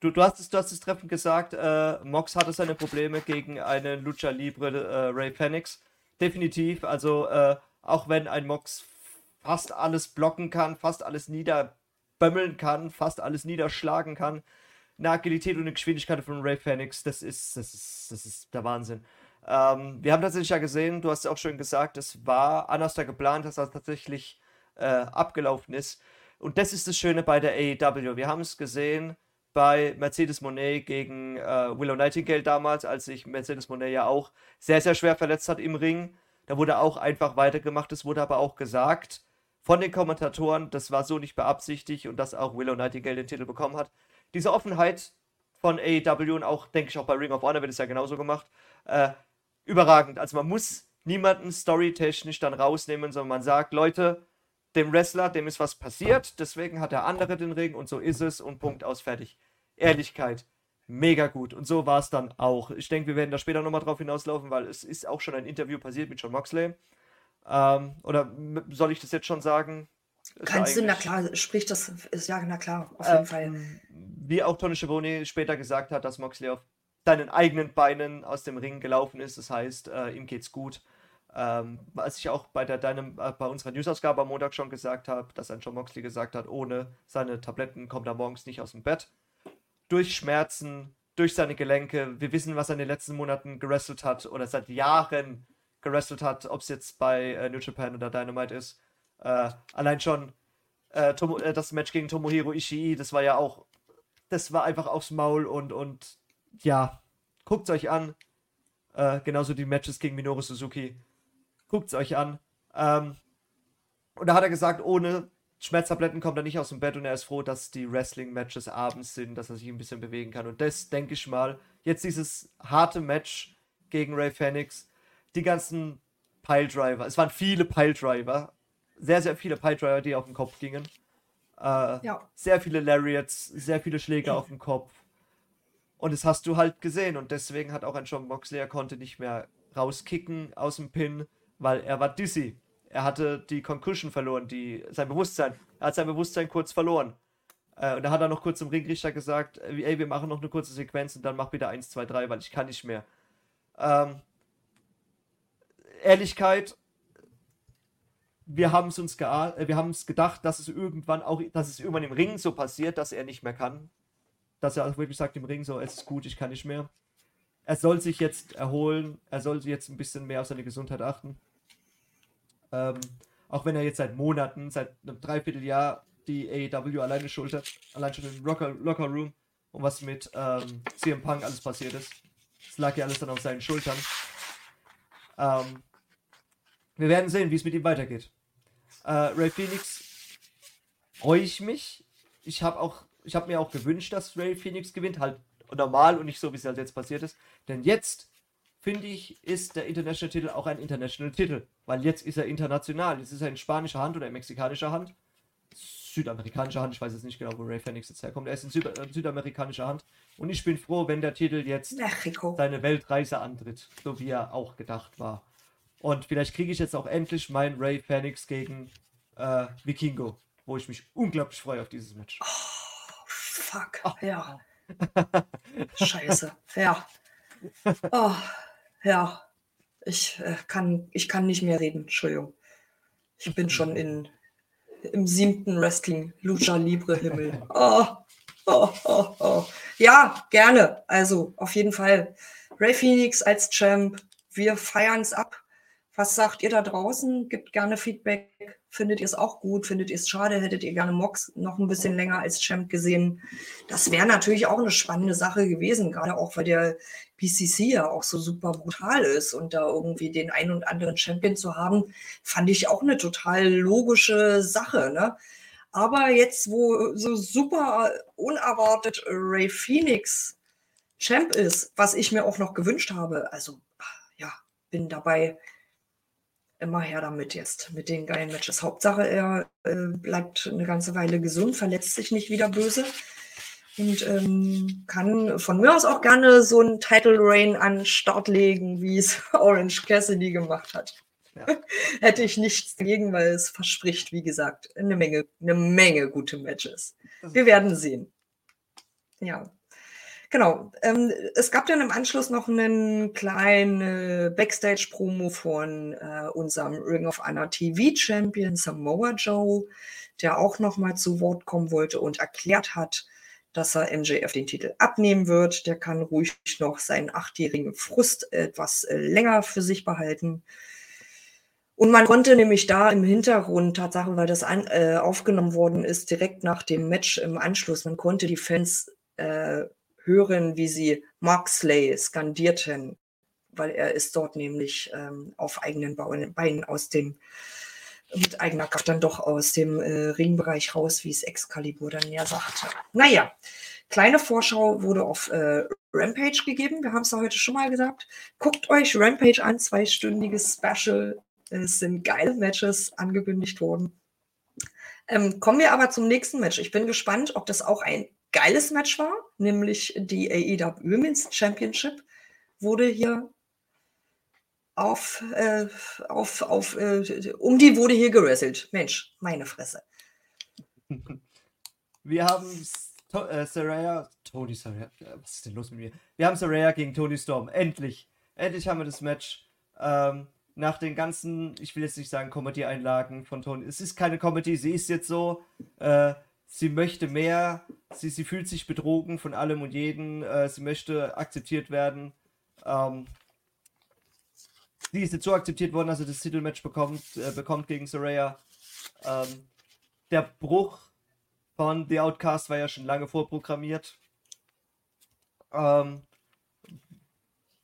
du, du, hast es, du hast es treffend gesagt. Äh, Mox hatte seine Probleme gegen einen Lucha Libre äh, Ray Phoenix. Definitiv. Also, äh, auch wenn ein Mox fast alles blocken kann, fast alles niederbömmeln kann, fast alles niederschlagen kann. Eine Agilität und eine Geschwindigkeit von Ray Phoenix, das ist, das ist, das ist der Wahnsinn. Ähm, wir haben tatsächlich ja gesehen, du hast ja auch schon gesagt, es war anders da geplant, dass das tatsächlich äh, abgelaufen ist. Und das ist das Schöne bei der AEW. Wir haben es gesehen bei Mercedes Monet gegen äh, Willow Nightingale damals, als sich Mercedes Monet ja auch sehr, sehr schwer verletzt hat im Ring. Da wurde auch einfach weitergemacht. Es wurde aber auch gesagt, von den Kommentatoren, das war so nicht beabsichtigt und dass auch Willow Nightingale den Titel bekommen hat. Diese Offenheit von AEW und auch, denke ich, auch bei Ring of Honor wird es ja genauso gemacht, äh, überragend. Also man muss niemanden storytechnisch dann rausnehmen, sondern man sagt, Leute, dem Wrestler, dem ist was passiert, deswegen hat der andere den Ring und so ist es und Punkt aus, fertig. Ehrlichkeit, mega gut. Und so war es dann auch. Ich denke, wir werden da später nochmal drauf hinauslaufen, weil es ist auch schon ein Interview passiert mit John Moxley. Ähm, oder soll ich das jetzt schon sagen? Ist Kannst du, na klar, sprich das, ist ja, na klar, auf jeden ähm, Fall. Wie auch Tony Schiavone später gesagt hat, dass Moxley auf seinen eigenen Beinen aus dem Ring gelaufen ist. Das heißt, äh, ihm geht's gut. Ähm, als ich auch bei, der, deinem, äh, bei unserer Newsausgabe am Montag schon gesagt habe, dass ein John Moxley gesagt hat, ohne seine Tabletten kommt er morgens nicht aus dem Bett. Durch Schmerzen, durch seine Gelenke. Wir wissen, was er in den letzten Monaten gerestelt hat oder seit Jahren gerestelt hat, ob es jetzt bei äh, New Japan oder Dynamite ist. Äh, allein schon äh, Tomo, äh, das Match gegen Tomohiro Ishii, das war ja auch, das war einfach aufs Maul und, und ja, guckt es euch an. Äh, genauso die Matches gegen Minoru Suzuki. Guckt es euch an. Ähm, und da hat er gesagt, ohne Schmerztabletten kommt er nicht aus dem Bett und er ist froh, dass die Wrestling-Matches abends sind, dass er sich ein bisschen bewegen kann. Und das denke ich mal, jetzt dieses harte Match gegen Ray Phoenix, die ganzen Piledriver, es waren viele Piledriver, sehr, sehr viele Piledriver, die auf den Kopf gingen. Äh, ja. Sehr viele Lariats, sehr viele Schläge auf den Kopf. Und das hast du halt gesehen und deswegen hat auch ein John Moxley, er konnte nicht mehr rauskicken aus dem Pin, weil er war dizzy. Er hatte die Concussion verloren, die, sein Bewusstsein. Er hat sein Bewusstsein kurz verloren. Äh, und da hat er noch kurz zum Ringrichter gesagt, ey, wir machen noch eine kurze Sequenz und dann mach wieder 1, 2, 3, weil ich kann nicht mehr. Ähm, Ehrlichkeit, wir haben es uns äh, wir gedacht, dass es irgendwann auch, dass es irgendwann im Ring so passiert, dass er nicht mehr kann. Dass er auch wirklich sagt im Ring so, es ist gut, ich kann nicht mehr. Er soll sich jetzt erholen, er soll jetzt ein bisschen mehr auf seine Gesundheit achten. Ähm, auch wenn er jetzt seit Monaten, seit einem Dreivierteljahr die AEW alleine schultert, allein schon im Locker, Locker Room und was mit ähm, CM Punk alles passiert ist. Es lag ja alles dann auf seinen Schultern. Ähm, wir werden sehen, wie es mit ihm weitergeht. Äh, Ray Phoenix freue ich mich. Ich habe auch, ich habe mir auch gewünscht, dass Ray Phoenix gewinnt, halt normal und nicht so, wie es halt jetzt passiert ist. Denn jetzt finde ich, ist der International Titel auch ein International Titel. Weil jetzt ist er international. Jetzt ist er in spanischer Hand oder in mexikanischer Hand. Südamerikanischer Hand, ich weiß jetzt nicht genau, wo Ray Phoenix jetzt herkommt. Er ist in Süd äh, südamerikanischer Hand. Und ich bin froh, wenn der Titel jetzt Mexico. seine Weltreise antritt, so wie er auch gedacht war. Und vielleicht kriege ich jetzt auch endlich meinen Ray Phoenix gegen äh, Vikingo, wo ich mich unglaublich freue auf dieses Match. Oh, fuck. Oh. Ja. Scheiße. Ja. Oh. Ja, ich äh, kann, ich kann nicht mehr reden, Entschuldigung. Ich bin schon in, im siebten Wrestling Lucha Libre Himmel. Oh, oh, oh, oh. Ja, gerne. Also auf jeden Fall. Ray Phoenix als Champ. Wir feiern es ab. Was sagt ihr da draußen? Gebt gerne Feedback. Findet ihr es auch gut? Findet ihr es schade? Hättet ihr gerne Mox noch ein bisschen länger als Champ gesehen? Das wäre natürlich auch eine spannende Sache gewesen, gerade auch weil der BCC ja auch so super brutal ist und da irgendwie den einen und anderen Champion zu haben, fand ich auch eine total logische Sache. Ne? Aber jetzt, wo so super unerwartet Ray Phoenix Champ ist, was ich mir auch noch gewünscht habe, also ja, bin dabei immer her damit jetzt, mit den geilen Matches. Hauptsache, er äh, bleibt eine ganze Weile gesund, verletzt sich nicht wieder böse und ähm, kann von mir aus auch gerne so ein Title Reign an Start legen, wie es Orange Cassidy gemacht hat. Ja. Hätte ich nichts dagegen, weil es verspricht, wie gesagt, eine Menge, eine Menge gute Matches. Wir werden sehen. Ja. Genau. Ähm, es gab dann im Anschluss noch einen kleinen Backstage-Promo von äh, unserem Ring of Honor TV-Champion Samoa Joe, der auch noch mal zu Wort kommen wollte und erklärt hat, dass er MJF den Titel abnehmen wird. Der kann ruhig noch seinen achtjährigen Frust etwas äh, länger für sich behalten. Und man konnte nämlich da im Hintergrund, Tatsache, weil das an, äh, aufgenommen worden ist, direkt nach dem Match im Anschluss, man konnte die Fans äh, hören, wie sie Moxley skandierten, weil er ist dort nämlich ähm, auf eigenen Beinen aus dem, mit eigener Kraft dann doch aus dem äh, Ringbereich raus, wie es Excalibur dann ja sagte. Naja, kleine Vorschau wurde auf äh, Rampage gegeben. Wir haben es ja heute schon mal gesagt. Guckt euch Rampage an, zweistündiges Special. Es sind geile Matches angekündigt worden. Ähm, kommen wir aber zum nächsten Match. Ich bin gespannt, ob das auch ein geiles Match war, nämlich die AEW Women's Championship wurde hier auf, äh, auf, auf, äh, um die wurde hier gerasselt. Mensch, meine Fresse. Wir haben to äh, Saraya, Tony Saraya, was ist denn los mit mir? Wir haben Saraya gegen Tony Storm. Endlich, endlich haben wir das Match. Ähm, nach den ganzen, ich will jetzt nicht sagen Comedy-Einlagen von Tony. Es ist keine Comedy, sie ist jetzt so. Äh, sie möchte mehr, sie, sie fühlt sich betrogen von allem und jeden, äh, sie möchte akzeptiert werden. Ähm, sie ist jetzt so akzeptiert worden, dass sie das Titelmatch bekommt, äh, bekommt gegen Soraya. Ähm, der Bruch von The Outcast war ja schon lange vorprogrammiert. Ähm,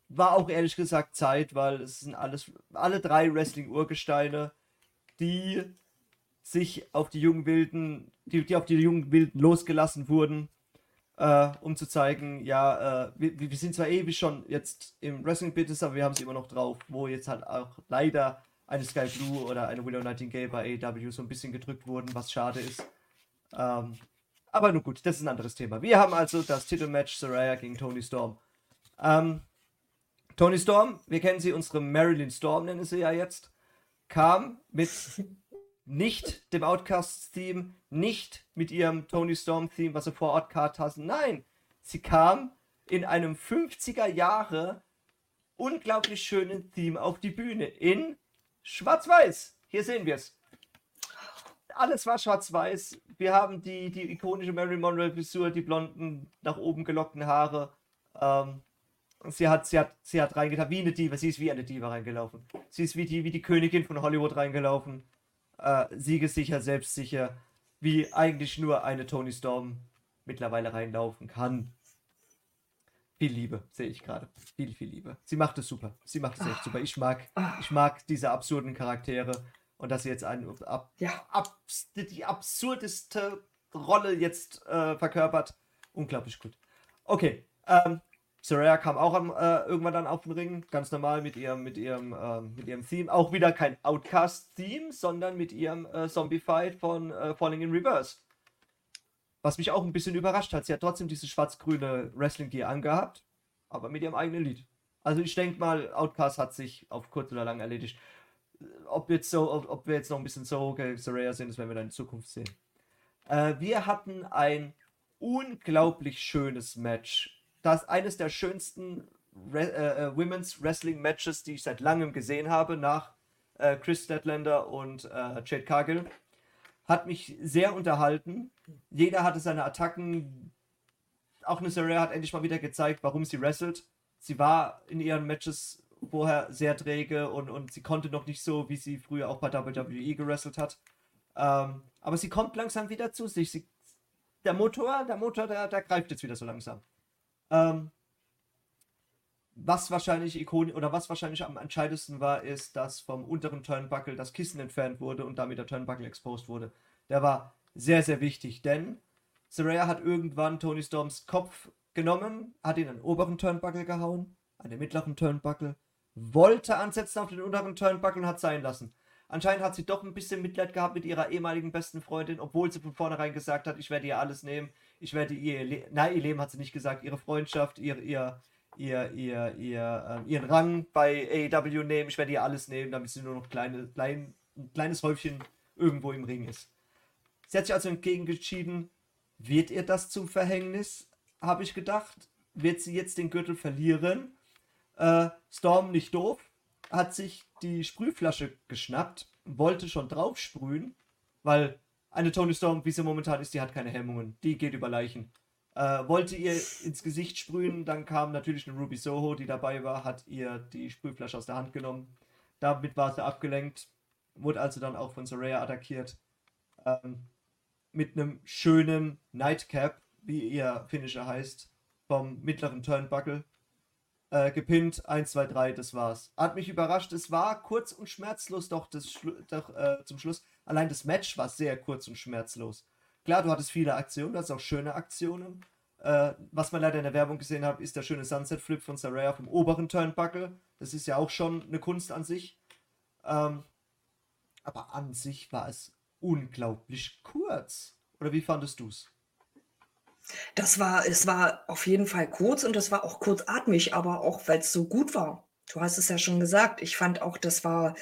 war auch ehrlich gesagt Zeit, weil es sind alles, alle drei Wrestling-Urgesteine, die sich auf die jungen Wilden, die, die auf die jungen Wilden losgelassen wurden, äh, um zu zeigen, ja, äh, wir, wir, sind zwar ewig schon jetzt im Wrestling-Business, aber wir haben es immer noch drauf, wo jetzt halt auch leider eine Sky Blue oder eine Willow Nightingale bei AEW so ein bisschen gedrückt wurden, was schade ist. Ähm, aber nun gut, das ist ein anderes Thema. Wir haben also das Titelmatch Soraya gegen Tony Storm. Ähm, Tony Storm, wir kennen sie, unsere Marilyn Storm nennen sie ja jetzt, kam mit nicht dem Outcast-Theme, nicht mit ihrem Tony Storm-Theme, was sie vor Ort hatten. Nein, sie kam in einem 50er Jahre unglaublich schönen Theme auf die Bühne in Schwarz-Weiß. Hier sehen wir es. Alles war schwarz-weiß. Wir haben die, die ikonische Mary Monroe-Frisur, die blonden, nach oben gelockten Haare. Ähm, sie hat, sie hat, sie hat reingetan wie eine Diva. Sie ist wie eine Diva reingelaufen. Sie ist wie die, wie die Königin von Hollywood reingelaufen. Äh, siegessicher, selbstsicher, wie eigentlich nur eine Tony Storm mittlerweile reinlaufen kann. Viel Liebe, sehe ich gerade. Viel, viel Liebe. Sie macht es super. Sie macht es echt super. Ich mag, ich mag diese absurden Charaktere und dass sie jetzt ein, ab, Ja. abs, die absurdeste Rolle jetzt äh, verkörpert. Unglaublich gut. Okay, ähm, Soraya kam auch am, äh, irgendwann dann auf den Ring, ganz normal mit ihrem, mit ihrem, ähm, mit ihrem Theme. Auch wieder kein Outcast-Theme, sondern mit ihrem äh, Zombie-Fight von äh, Falling in Reverse. Was mich auch ein bisschen überrascht hat. Sie hat trotzdem diese schwarz-grüne Wrestling-Gear angehabt, aber mit ihrem eigenen Lied. Also ich denke mal, Outcast hat sich auf kurz oder lang erledigt. Ob, jetzt so, ob, ob wir jetzt noch ein bisschen so gegen Soraya sind, das werden wir dann in Zukunft sehen. Äh, wir hatten ein unglaublich schönes Match. Das ist eines der schönsten Re äh, äh, Women's Wrestling Matches, die ich seit langem gesehen habe, nach äh, Chris Statlander und äh, Jade Cargill. Hat mich sehr unterhalten. Jeder hatte seine Attacken. Auch eine hat endlich mal wieder gezeigt, warum sie wrestelt. Sie war in ihren Matches vorher sehr träge und, und sie konnte noch nicht so, wie sie früher auch bei WWE gewrestelt hat. Ähm, aber sie kommt langsam wieder zu sich. Sie, der Motor, der Motor, der, der greift jetzt wieder so langsam. Ähm, was wahrscheinlich ikonisch oder was wahrscheinlich am entscheidendsten war, ist, dass vom unteren Turnbuckle das Kissen entfernt wurde und damit der Turnbuckle exposed wurde. Der war sehr, sehr wichtig, denn Saraya hat irgendwann Tony Storms Kopf genommen, hat ihn an den oberen Turnbuckle gehauen, an den mittleren Turnbuckle, wollte ansetzen auf den unteren Turnbuckle und hat sein lassen. Anscheinend hat sie doch ein bisschen Mitleid gehabt mit ihrer ehemaligen besten Freundin, obwohl sie von vornherein gesagt hat, ich werde ihr alles nehmen. Ich werde ihr, Le nein, ihr Leben hat sie nicht gesagt, ihre Freundschaft, ihr, ihr, ihr, ihr, ihr, ähm, ihren Rang bei AEW nehmen. Ich werde ihr alles nehmen, damit sie nur noch kleine, klein, ein kleines Häufchen irgendwo im Ring ist. Sie hat sich also entgegengeschieden. Wird ihr das zum Verhängnis? Habe ich gedacht. Wird sie jetzt den Gürtel verlieren? Äh, Storm nicht doof, hat sich die Sprühflasche geschnappt, wollte schon drauf sprühen, weil eine Tony Storm, wie sie momentan ist, die hat keine Hemmungen. Die geht über Leichen. Äh, wollte ihr ins Gesicht sprühen, dann kam natürlich eine Ruby Soho, die dabei war, hat ihr die Sprühflasche aus der Hand genommen. Damit war sie abgelenkt, wurde also dann auch von Soraya attackiert. Ähm, mit einem schönen Nightcap, wie ihr Finisher heißt, vom mittleren Turnbuckle. Äh, gepinnt, 1, 2, 3, das war's. Hat mich überrascht, es war kurz und schmerzlos, doch, das doch äh, zum Schluss. Allein das Match war sehr kurz und schmerzlos. Klar, du hattest viele Aktionen, du hattest auch schöne Aktionen. Äh, was man leider in der Werbung gesehen hat, ist der schöne Sunset Flip von Saraya vom oberen Turnbuckle. Das ist ja auch schon eine Kunst an sich. Ähm, aber an sich war es unglaublich kurz. Oder wie fandest du es? Das war, es war auf jeden Fall kurz und das war auch kurzatmig, aber auch weil es so gut war. Du hast es ja schon gesagt. Ich fand auch, das war,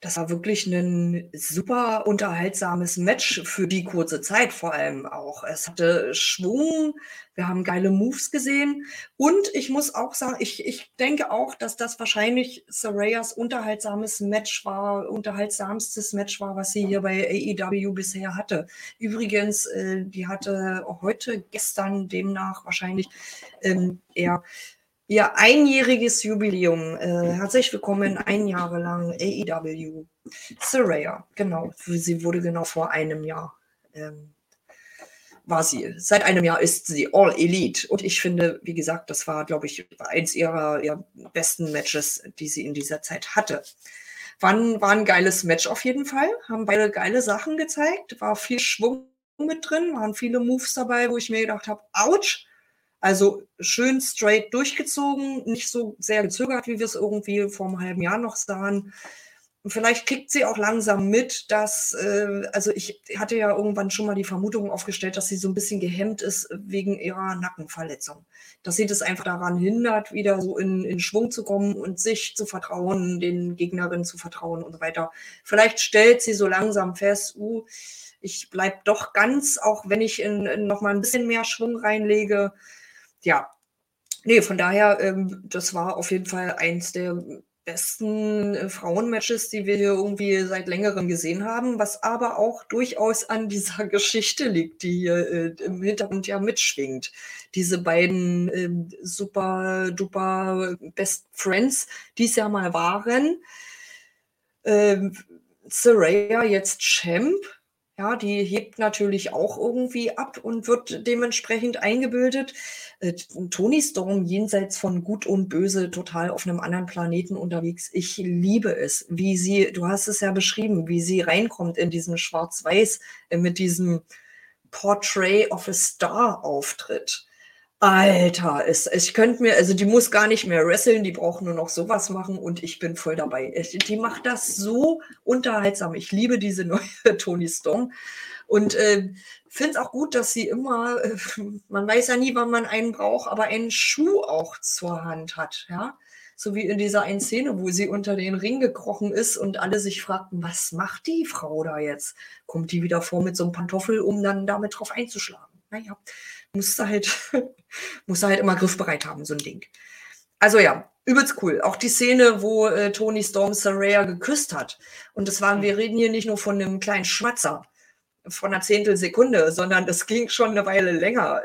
das war wirklich ein super unterhaltsames Match für die kurze Zeit vor allem auch. Es hatte Schwung, wir haben geile Moves gesehen und ich muss auch sagen, ich, ich denke auch, dass das wahrscheinlich Sarayas unterhaltsames Match war, unterhaltsamstes Match war, was sie hier bei AEW bisher hatte. Übrigens, äh, die hatte heute, gestern demnach wahrscheinlich ähm, eher ihr einjähriges Jubiläum. Äh, herzlich willkommen, ein Jahre lang AEW. Saraya, genau. Sie wurde genau vor einem Jahr ähm, war sie. Seit einem Jahr ist sie All Elite. Und ich finde, wie gesagt, das war, glaube ich, eins ihrer, ihrer besten Matches, die sie in dieser Zeit hatte. War ein, war ein geiles Match auf jeden Fall. Haben beide geile Sachen gezeigt. War viel Schwung mit drin. Waren viele Moves dabei, wo ich mir gedacht habe, ouch. Also schön straight durchgezogen, nicht so sehr gezögert, wie wir es irgendwie vor einem halben Jahr noch sahen. Und vielleicht kriegt sie auch langsam mit, dass, äh, also ich hatte ja irgendwann schon mal die Vermutung aufgestellt, dass sie so ein bisschen gehemmt ist wegen ihrer Nackenverletzung. Dass sie das einfach daran hindert, wieder so in, in Schwung zu kommen und sich zu vertrauen, den Gegnerinnen zu vertrauen und so weiter. Vielleicht stellt sie so langsam fest, uh, ich bleib doch ganz, auch wenn ich in, in noch mal ein bisschen mehr Schwung reinlege. Ja, nee, von daher, ähm, das war auf jeden Fall eins der besten äh, Frauenmatches, die wir hier irgendwie seit längerem gesehen haben, was aber auch durchaus an dieser Geschichte liegt, die hier äh, im Hintergrund ja mitschwingt. Diese beiden äh, super duper Best Friends, die es ja mal waren. Ähm, Saraya jetzt Champ, ja, die hebt natürlich auch irgendwie ab und wird dementsprechend eingebildet. Äh, Tony Storm jenseits von Gut und Böse total auf einem anderen Planeten unterwegs. Ich liebe es, wie sie, du hast es ja beschrieben, wie sie reinkommt in diesen Schwarz-Weiß äh, mit diesem Portrait of a Star Auftritt. Alter, es, ich könnte mir, also die muss gar nicht mehr wresteln, die braucht nur noch sowas machen und ich bin voll dabei. Die macht das so unterhaltsam. Ich liebe diese neue Tony Storm und äh, finde es auch gut, dass sie immer, äh, man weiß ja nie, wann man einen braucht, aber einen Schuh auch zur Hand hat, ja. So wie in dieser einen Szene, wo sie unter den Ring gekrochen ist und alle sich fragten, was macht die Frau da jetzt? Kommt die wieder vor mit so einem Pantoffel, um dann damit drauf einzuschlagen? Naja, musst du halt, musst du halt immer griffbereit haben, so ein Ding. Also ja, übelst cool. Auch die Szene, wo äh, Tony Storm Saraya geküsst hat. Und das waren, wir reden hier nicht nur von einem kleinen Schmatzer von einer Zehntelsekunde, sondern das ging schon eine Weile länger.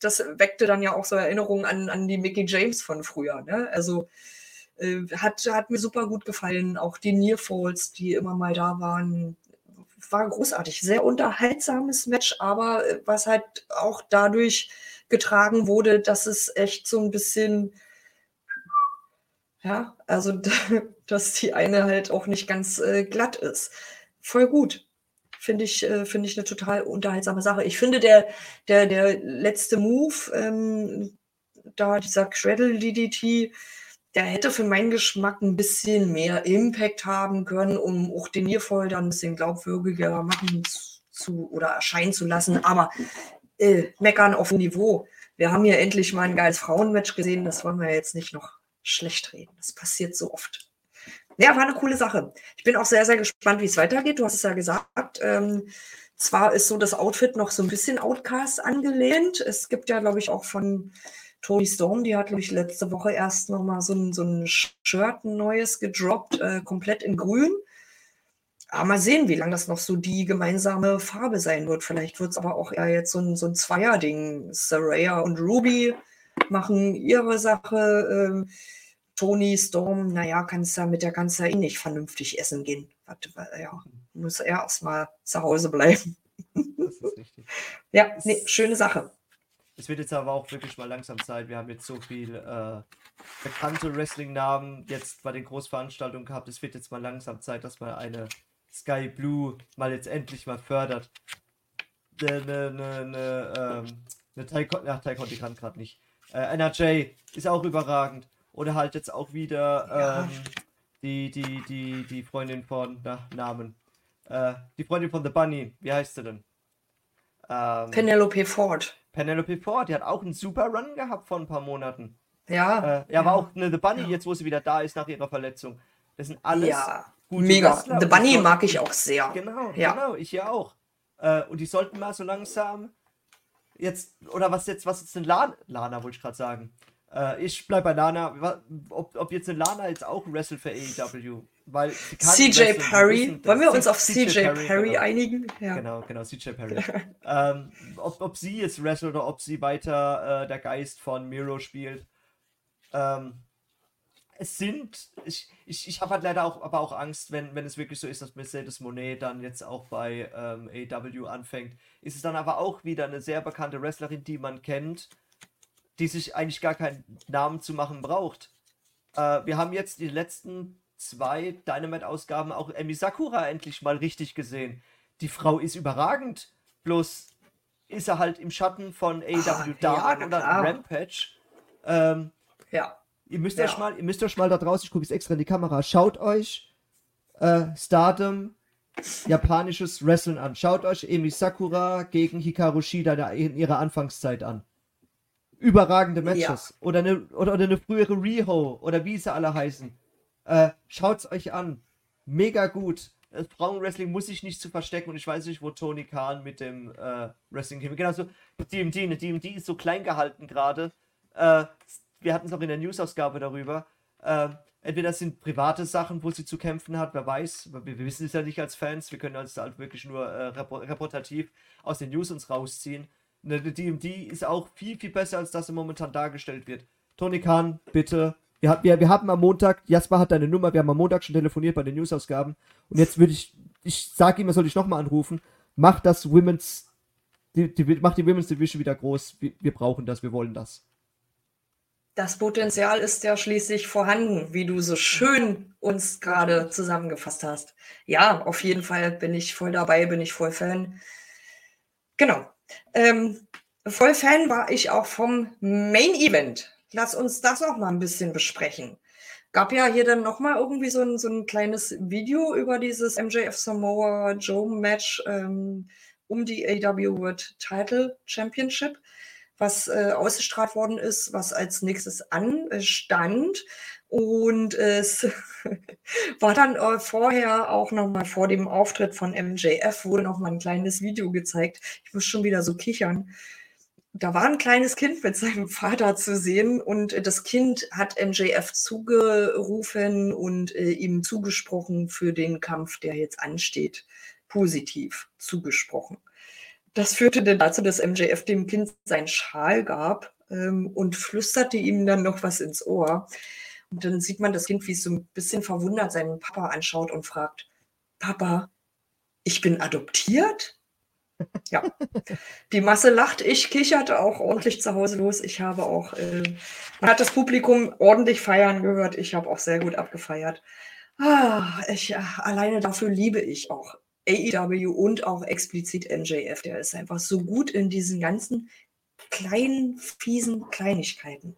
Das weckte dann ja auch so Erinnerungen an, an die Mickey James von früher. Ne? Also äh, hat, hat mir super gut gefallen. Auch die Nearfalls, die immer mal da waren, war großartig. Sehr unterhaltsames Match, aber äh, was halt auch dadurch getragen wurde, dass es echt so ein bisschen, ja, also dass die eine halt auch nicht ganz äh, glatt ist. Voll gut. Finde ich, äh, finde ich eine total unterhaltsame Sache. Ich finde, der, der, der letzte Move, ähm, da dieser Cradle DDT, der hätte für meinen Geschmack ein bisschen mehr Impact haben können, um auch den Niervoll dann ein bisschen glaubwürdiger machen zu oder erscheinen zu lassen. Aber äh, meckern auf Niveau. Wir haben hier endlich mal ein geiles Frauenmatch gesehen. Das wollen wir jetzt nicht noch schlecht reden. Das passiert so oft. Ja, war eine coole Sache. Ich bin auch sehr, sehr gespannt, wie es weitergeht. Du hast es ja gesagt. Ähm, zwar ist so das Outfit noch so ein bisschen Outcast angelehnt. Es gibt ja, glaube ich, auch von Tony Storm, die hat, glaube ich, letzte Woche erst nochmal so ein, so ein Shirt, ein neues gedroppt, äh, komplett in grün. Aber mal sehen, wie lange das noch so die gemeinsame Farbe sein wird. Vielleicht wird es aber auch eher jetzt so ein, so ein Zweier-Ding. Saraya und Ruby machen ihre Sache. Ähm, Tony Storm, naja, kannst ja mit der kannst ja eh nicht vernünftig essen gehen. Ja, muss er erstmal zu Hause bleiben. Das ist richtig. ja, nee, schöne Sache. Es wird jetzt aber auch wirklich mal langsam Zeit. Wir haben jetzt so viel äh, bekannte Wrestling-Namen jetzt bei den Großveranstaltungen gehabt. Es wird jetzt mal langsam Zeit, dass man eine Sky Blue mal jetzt endlich mal fördert. Eine, eine, eine, ähm, eine Taekwondo, ach, Taekwondo kann gerade nicht. Äh, NRJ ist auch überragend. Oder halt jetzt auch wieder ja. ähm, die, die, die, die Freundin von, na, Namen. Äh, die Freundin von The Bunny, wie heißt sie denn? Ähm, Penelope Ford. Penelope Ford, die hat auch einen super Run gehabt vor ein paar Monaten. Ja. Äh, ja, aber auch eine The Bunny, ja. jetzt wo sie wieder da ist nach ihrer Verletzung. Das sind alles ja, mega. Wrestler. The Bunny mag ich auch sehr. Genau, ja. genau, ich ja auch. Äh, und die sollten mal so langsam jetzt, oder was jetzt, was ist denn Lana, Lana wollte ich gerade sagen. Äh, ich bleibe bei Lana, ob, ob jetzt eine Lana jetzt auch wrestle für AEW, weil CJ Perry, wollen wir uns auf CJ, Perry, Perry genau. einigen? Ja. Genau, genau, CJ Perry. ähm, ob, ob sie jetzt wrestelt oder ob sie weiter äh, der Geist von Miro spielt. Ähm, es sind, ich, ich, ich habe halt leider auch, aber auch Angst, wenn, wenn es wirklich so ist, dass Mercedes Monet dann jetzt auch bei ähm, AW anfängt, ist es dann aber auch wieder eine sehr bekannte Wrestlerin, die man kennt, die sich eigentlich gar keinen Namen zu machen braucht. Äh, wir haben jetzt die letzten zwei Dynamite-Ausgaben auch Emi Sakura endlich mal richtig gesehen. Die Frau ist überragend, bloß ist er halt im Schatten von AW ah, Dark ja, oder Rampage. Ähm, ja Ihr müsst ja. euch mal, ihr müsst euch mal da draußen, ich gucke jetzt extra in die Kamera, schaut euch äh, Stardom japanisches Wrestling an. Schaut euch Emi Sakura gegen Hikaru Shida in ihrer Anfangszeit an. Überragende Matches. Ja. Oder, eine, oder, oder eine frühere Riho oder wie sie alle heißen. Äh, schaut's euch an. Mega gut. Das Frauenwrestling muss sich nicht zu verstecken und ich weiß nicht, wo Tony Khan mit dem äh, Wrestling hin. Genauso DMD. Eine DMD ist so klein gehalten gerade. Äh, wir hatten es auch in der News-Ausgabe darüber. Äh, entweder das sind private Sachen, wo sie zu kämpfen hat, wer weiß. Wir, wir wissen es ja nicht als Fans. Wir können uns halt wirklich nur äh, reportativ aus den News uns rausziehen. Eine DMD ist auch viel, viel besser, als das momentan dargestellt wird. Tony Khan, bitte. Wir, wir, wir haben am Montag, Jasper hat deine Nummer, wir haben am Montag schon telefoniert bei den News-Ausgaben. Und jetzt würde ich, ich sage ihm, er soll ich nochmal anrufen. Mach das Women's, die, die, mach die Women's Division wieder groß. Wir, wir brauchen das, wir wollen das. Das Potenzial ist ja schließlich vorhanden, wie du so schön uns gerade zusammengefasst hast. Ja, auf jeden Fall bin ich voll dabei, bin ich voll Fan. Genau. Ähm, voll Fan war ich auch vom Main Event. Lass uns das auch mal ein bisschen besprechen. Gab ja hier dann nochmal irgendwie so ein, so ein kleines Video über dieses MJF Samoa Joe Match ähm, um die AW World Title Championship was äh, ausgestrahlt worden ist, was als nächstes anstand. Und es war dann äh, vorher auch nochmal vor dem Auftritt von MJF, wurde nochmal ein kleines Video gezeigt. Ich muss schon wieder so kichern. Da war ein kleines Kind mit seinem Vater zu sehen und das Kind hat MJF zugerufen und äh, ihm zugesprochen für den Kampf, der jetzt ansteht. Positiv zugesprochen. Das führte dann dazu, dass MJF dem Kind seinen Schal gab ähm, und flüsterte ihm dann noch was ins Ohr. Und dann sieht man das Kind, wie es so ein bisschen verwundert seinen Papa anschaut und fragt, Papa, ich bin adoptiert? Ja, die Masse lacht, ich kicherte auch ordentlich zu Hause los. Ich habe auch, äh, man hat das Publikum ordentlich feiern gehört. Ich habe auch sehr gut abgefeiert. Ah, ich, alleine dafür liebe ich auch AEW und auch explizit MJF. Der ist einfach so gut in diesen ganzen kleinen, fiesen Kleinigkeiten.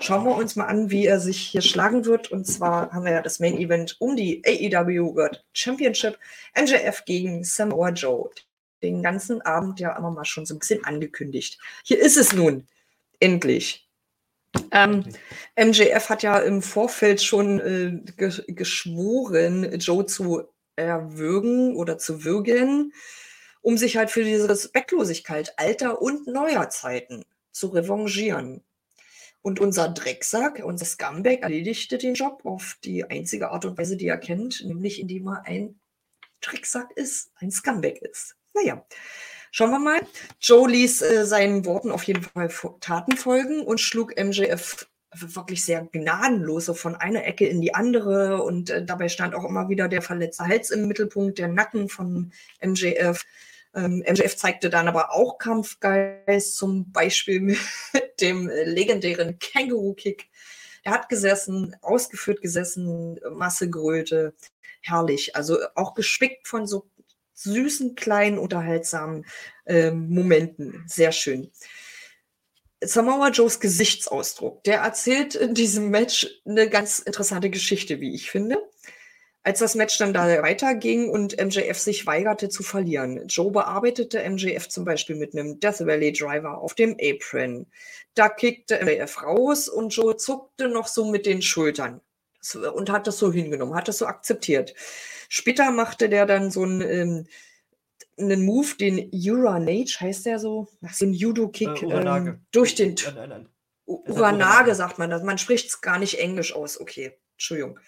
Schauen wir uns mal an, wie er sich hier schlagen wird. Und zwar haben wir ja das Main Event um die AEW World Championship. MJF gegen Samoa Joe. Den ganzen Abend ja immer mal schon so ein bisschen angekündigt. Hier ist es nun. Endlich. Ähm, MJF hat ja im Vorfeld schon äh, geschworen, Joe zu erwürgen oder zu würgen, um sich halt für diese Respektlosigkeit alter und neuer Zeiten zu revanchieren. Und unser Drecksack, unser Scumbag erledigte den Job auf die einzige Art und Weise, die er kennt, nämlich indem er ein Drecksack ist, ein Scumbag ist. Naja, schauen wir mal. Joe ließ äh, seinen Worten auf jeden Fall Taten folgen und schlug MJF wirklich sehr gnadenlos, so von einer Ecke in die andere. Und äh, dabei stand auch immer wieder der verletzte Hals im Mittelpunkt, der Nacken von MJF. Ähm, MJF zeigte dann aber auch Kampfgeist, zum Beispiel mit dem legendären Känguru-Kick. Er hat gesessen, ausgeführt gesessen, Massegröte, herrlich. Also auch gespickt von so süßen, kleinen, unterhaltsamen äh, Momenten. Sehr schön. Samoa Joes Gesichtsausdruck, der erzählt in diesem Match eine ganz interessante Geschichte, wie ich finde. Als das Match dann da weiterging und MJF sich weigerte zu verlieren, Joe bearbeitete MJF zum Beispiel mit einem Death Valley Driver auf dem Apron. Da kickte MJF raus und Joe zuckte noch so mit den Schultern und hat das so hingenommen, hat das so akzeptiert. Später machte der dann so ein ähm, einen Move, den Uranage, heißt der so? So ein Judo-Kick äh, ähm, durch den. T nein, nein, Uranage sagt man das. Man spricht es gar nicht englisch aus. Okay, Entschuldigung.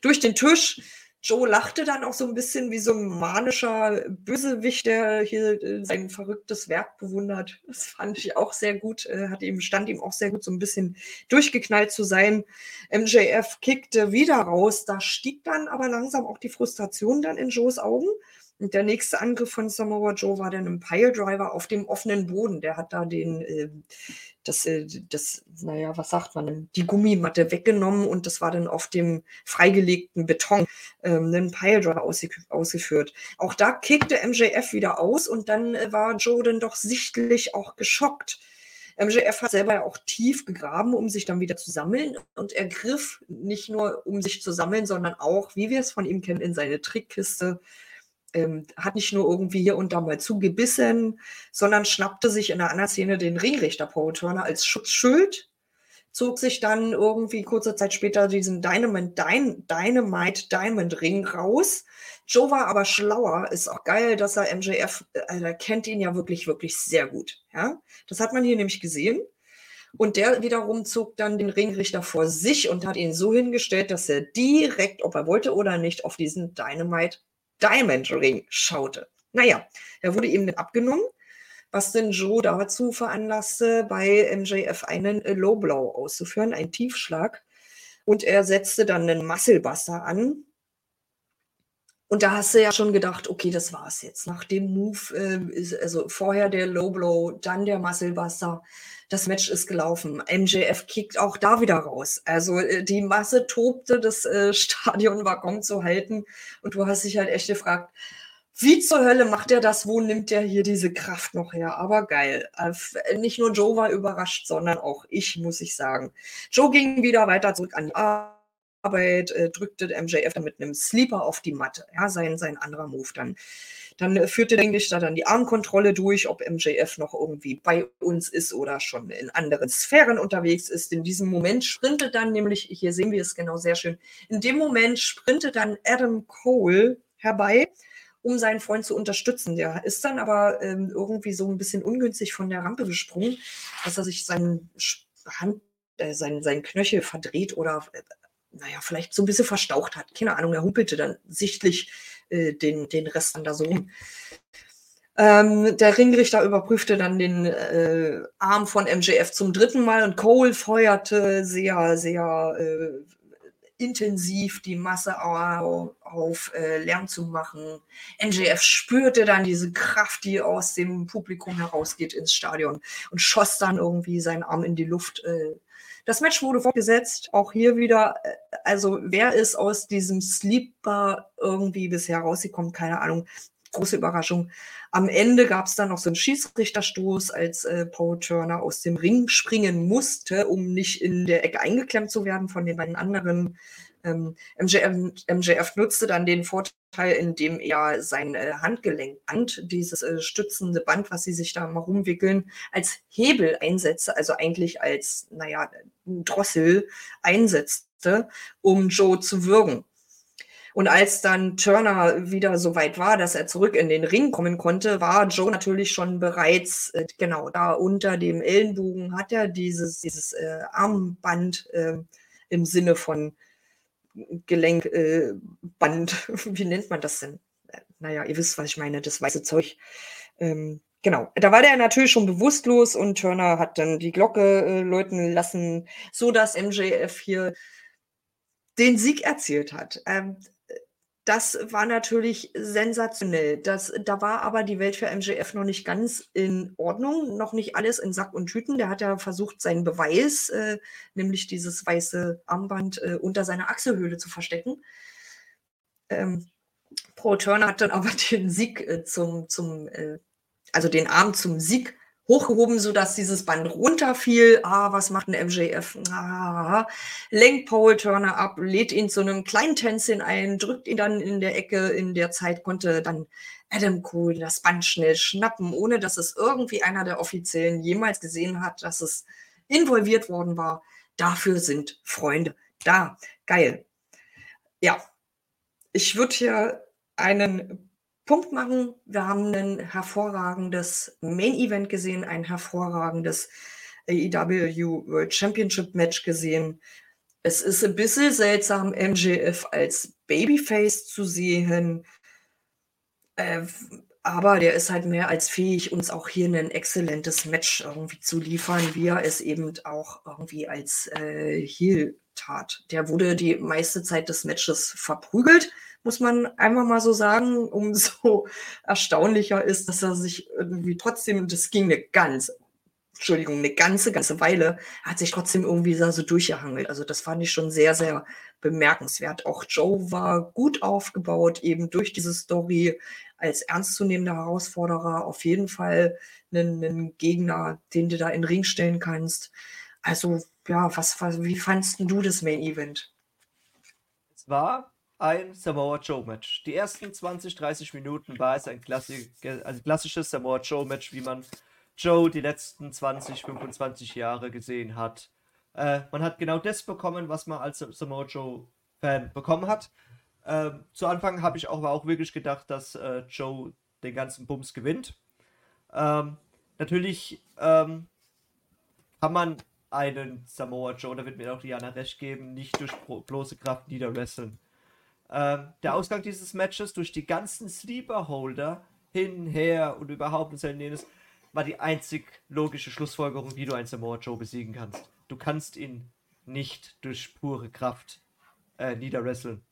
Durch den Tisch Joe lachte dann auch so ein bisschen wie so ein manischer Bösewicht, der hier äh, sein verrücktes Werk bewundert. Das fand ich auch sehr gut. Äh, hat ihm, stand ihm auch sehr gut, so ein bisschen durchgeknallt zu sein. MJF kickte wieder raus. Da stieg dann aber langsam auch die Frustration dann in Joes Augen. Und der nächste Angriff von Samoa Joe war dann ein Piledriver auf dem offenen Boden. Der hat da den, äh, das, äh, das, naja, was sagt man denn, die Gummimatte weggenommen und das war dann auf dem freigelegten Beton ähm, einen Piledriver ausge ausgeführt. Auch da kickte MJF wieder aus und dann äh, war Joe dann doch sichtlich auch geschockt. MJF hat selber ja auch tief gegraben, um sich dann wieder zu sammeln. Und er griff nicht nur, um sich zu sammeln, sondern auch, wie wir es von ihm kennen, in seine Trickkiste ähm, hat nicht nur irgendwie hier und da mal zugebissen, sondern schnappte sich in einer anderen Szene den Ringrichter Paul Turner als Schutzschild, zog sich dann irgendwie kurze Zeit später diesen Dynamite, Dynamite Diamond Ring raus. Joe war aber schlauer, ist auch geil, dass er MJF, also er kennt ihn ja wirklich, wirklich sehr gut. Ja? Das hat man hier nämlich gesehen. Und der wiederum zog dann den Ringrichter vor sich und hat ihn so hingestellt, dass er direkt, ob er wollte oder nicht, auf diesen Dynamite Diamond Ring schaute. Naja, er wurde ihm abgenommen, was den Joe dazu veranlasste, bei MJF einen Low Blow auszuführen, einen Tiefschlag. Und er setzte dann einen Musclebuster an. Und da hast du ja schon gedacht, okay, das war's jetzt. Nach dem Move, äh, ist, also vorher der Low Blow, dann der Musclebuster das Match ist gelaufen. MJF kickt auch da wieder raus. Also äh, die Masse tobte, das äh, Stadion war kaum zu halten. Und du hast dich halt echt gefragt, wie zur Hölle macht er das? Wo nimmt er hier diese Kraft noch her? Aber geil. Äh, nicht nur Joe war überrascht, sondern auch ich, muss ich sagen. Joe ging wieder weiter zurück an die Arbeit, drückte MJF dann mit einem Sleeper auf die Matte. Ja, sein, sein anderer Move dann. Dann äh, führte der Englisch dann die Armkontrolle durch, ob MJF noch irgendwie bei uns ist oder schon in anderen Sphären unterwegs ist. In diesem Moment sprintet dann nämlich, hier sehen wir es genau sehr schön, in dem Moment sprintet dann Adam Cole herbei, um seinen Freund zu unterstützen. Der ist dann aber ähm, irgendwie so ein bisschen ungünstig von der Rampe gesprungen, dass er sich seinen Hand, äh, seinen, seinen Knöchel verdreht oder äh, naja, vielleicht so ein bisschen verstaucht hat. Keine Ahnung, er humpelte dann sichtlich äh, den, den Rest dann da so rum. Ähm, der Ringrichter überprüfte dann den äh, Arm von MJF zum dritten Mal und Cole feuerte sehr, sehr äh, intensiv die Masse auf, auf äh, Lärm zu machen. MJF spürte dann diese Kraft, die aus dem Publikum herausgeht ins Stadion und schoss dann irgendwie seinen Arm in die Luft. Äh, das Match wurde fortgesetzt, auch hier wieder, äh, also wer ist aus diesem Sleeper irgendwie bisher rausgekommen, keine Ahnung, große Überraschung. Am Ende gab es dann noch so einen Schiedsrichterstoß, als äh, Paul Turner aus dem Ring springen musste, um nicht in der Ecke eingeklemmt zu werden von den beiden anderen. Ähm, MJF, MJF, nutzte dann den Vorteil, indem er sein äh, Handgelenkband, dieses äh, stützende Band, was sie sich da mal rumwickeln, als Hebel einsetzte, also eigentlich als, naja, Drossel einsetzte, um Joe zu würgen. Und als dann Turner wieder so weit war, dass er zurück in den Ring kommen konnte, war Joe natürlich schon bereits, äh, genau, da unter dem Ellenbogen hat er dieses, dieses äh, Armband äh, im Sinne von Gelenkband, äh, wie nennt man das denn? Naja, ihr wisst, was ich meine, das weiße Zeug. Ähm, genau, da war der natürlich schon bewusstlos und Turner hat dann die Glocke äh, läuten lassen, so dass MJF hier den Sieg erzielt hat. Ähm, das war natürlich sensationell. Das, da war aber die Welt für MJF noch nicht ganz in Ordnung, noch nicht alles in Sack und Tüten. Der hat ja versucht, seinen Beweis, äh, nämlich dieses weiße Armband, äh, unter seiner Achselhöhle zu verstecken. Ähm, Pro Turner hat dann aber den Sieg äh, zum, zum äh, also den Arm zum Sieg hochgehoben, sodass dieses Band runterfiel. Ah, was macht ein MJF? Ah, lenkt Paul Turner ab, lädt ihn zu einem kleinen Tänzchen ein, drückt ihn dann in der Ecke. In der Zeit konnte dann Adam Cole das Band schnell schnappen, ohne dass es irgendwie einer der Offiziellen jemals gesehen hat, dass es involviert worden war. Dafür sind Freunde da. Geil. Ja, ich würde hier einen Punkt machen. Wir haben ein hervorragendes Main Event gesehen, ein hervorragendes AEW World Championship Match gesehen. Es ist ein bisschen seltsam, MJF als Babyface zu sehen. Äh, aber der ist halt mehr als fähig, uns auch hier ein exzellentes Match irgendwie zu liefern, wie er es eben auch irgendwie als äh, Heel tat. Der wurde die meiste Zeit des Matches verprügelt, muss man einfach mal so sagen. Umso erstaunlicher ist, dass er sich irgendwie trotzdem, das ging eine ganz Entschuldigung, eine ganze, ganze Weile, hat sich trotzdem irgendwie so durchgehangelt. Also das fand ich schon sehr, sehr bemerkenswert. Auch Joe war gut aufgebaut, eben durch diese Story als ernstzunehmender Herausforderer. Auf jeden Fall einen, einen Gegner, den du da in den Ring stellen kannst. Also ja, was, was, wie fandst du das Main Event? Es war ein Samoa Joe Match. Die ersten 20, 30 Minuten war es ein klassisch, also klassisches Samoa Joe Match, wie man Joe die letzten 20, 25 Jahre gesehen hat. Äh, man hat genau das bekommen, was man als Samoa Joe-Fan bekommen hat. Ähm, zu Anfang habe ich auch, auch wirklich gedacht, dass äh, Joe den ganzen Bums gewinnt. Ähm, natürlich ähm, kann man einen Samoa Joe, da wird mir auch Diana recht geben, nicht durch bloße Kraft niederwresteln. Ähm, der Ausgang dieses Matches durch die ganzen Sleeper-Holder hin, her und überhaupt und so jenes war die einzig logische Schlussfolgerung, wie du einen Samoa Joe besiegen kannst. Du kannst ihn nicht durch pure Kraft äh, niederwresteln.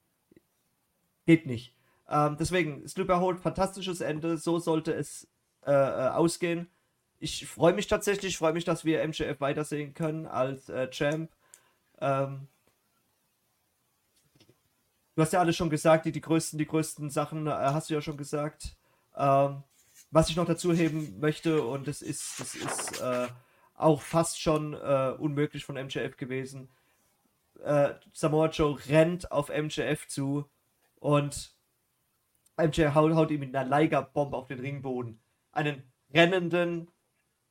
Geht nicht. Ähm, deswegen, Slipper Hold, fantastisches Ende. So sollte es äh, äh, ausgehen. Ich freue mich tatsächlich, freue mich, dass wir MJF weitersehen können als äh, Champ. Ähm, du hast ja alles schon gesagt, die, die größten, die größten Sachen äh, hast du ja schon gesagt. Ähm, was ich noch dazu heben möchte, und das ist, das ist äh, auch fast schon äh, unmöglich von MJF gewesen. Äh, Samoa Joe rennt auf MJF zu und MJF haut, haut ihm mit einer Liger-Bombe auf den Ringboden. Einen rennenden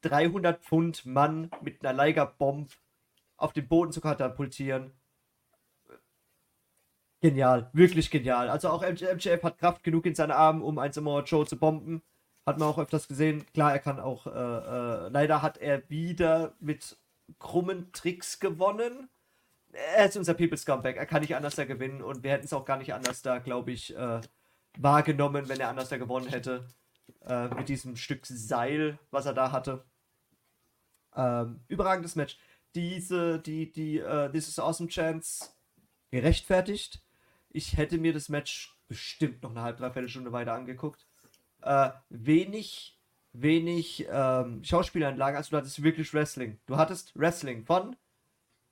300 Pfund Mann mit einer Liger-Bombe auf den Boden zu katapultieren. Genial, wirklich genial. Also auch MJF hat Kraft genug in seinen Armen, um ein Samoa Joe zu bomben. Hat man auch öfters gesehen. Klar, er kann auch, äh, äh, leider hat er wieder mit krummen Tricks gewonnen. Er ist unser People's Comeback. Er kann nicht anders da gewinnen und wir hätten es auch gar nicht anders da, glaube ich, äh, wahrgenommen, wenn er anders da gewonnen hätte. Äh, mit diesem Stück Seil, was er da hatte. Ähm, überragendes Match. Diese, die, die, äh, This Awesome Chance gerechtfertigt. Ich hätte mir das Match bestimmt noch eine halbe, dreiviertel Stunde weiter angeguckt äh, wenig, wenig ähm, Schauspielanlagen. Also du hattest wirklich Wrestling. Du hattest Wrestling von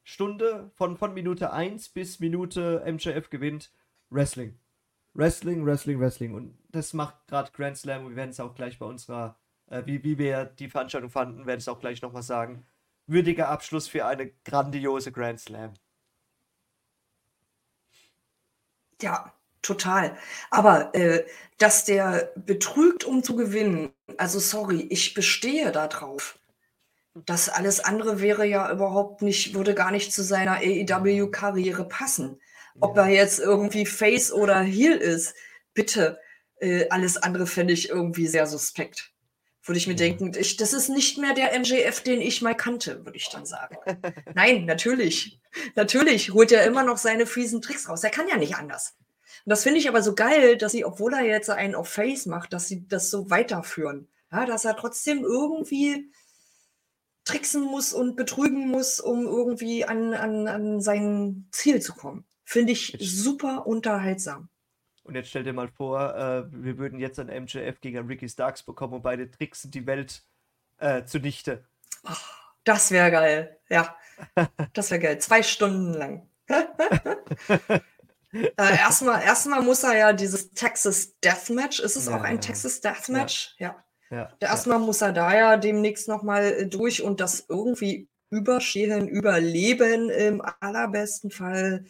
Stunde, von, von Minute 1 bis Minute MJF gewinnt. Wrestling. Wrestling, Wrestling, Wrestling. Und das macht gerade Grand Slam. Wir werden es auch gleich bei unserer, äh, wie, wie wir die Veranstaltung fanden, werde ich es auch gleich nochmal sagen. Würdiger Abschluss für eine grandiose Grand Slam. Ja, Total. Aber äh, dass der betrügt, um zu gewinnen, also sorry, ich bestehe darauf. Das alles andere wäre ja überhaupt nicht, würde gar nicht zu seiner AEW-Karriere passen. Ob ja. er jetzt irgendwie Face oder Heel ist, bitte, äh, alles andere fände ich irgendwie sehr suspekt. Würde ich mir ja. denken, ich, das ist nicht mehr der MJF, den ich mal kannte, würde ich dann sagen. Nein, natürlich. Natürlich holt er immer noch seine fiesen Tricks raus. Er kann ja nicht anders. Und das finde ich aber so geil, dass sie, obwohl er jetzt einen auf Face macht, dass sie das so weiterführen. Ja, dass er trotzdem irgendwie tricksen muss und betrügen muss, um irgendwie an, an, an sein Ziel zu kommen. Finde ich super unterhaltsam. Und jetzt stell dir mal vor, äh, wir würden jetzt ein MJF gegen Ricky Starks bekommen und beide tricksen die Welt äh, zunichte. Oh, das wäre geil, ja. Das wäre geil. Zwei Stunden lang. Äh, erstmal, erstmal muss er ja dieses Texas Deathmatch, ist es ja, auch ein ja. Texas Deathmatch? Ja. ja. ja erstmal muss er da ja demnächst nochmal äh, durch und das irgendwie überstehen, überleben im allerbesten Fall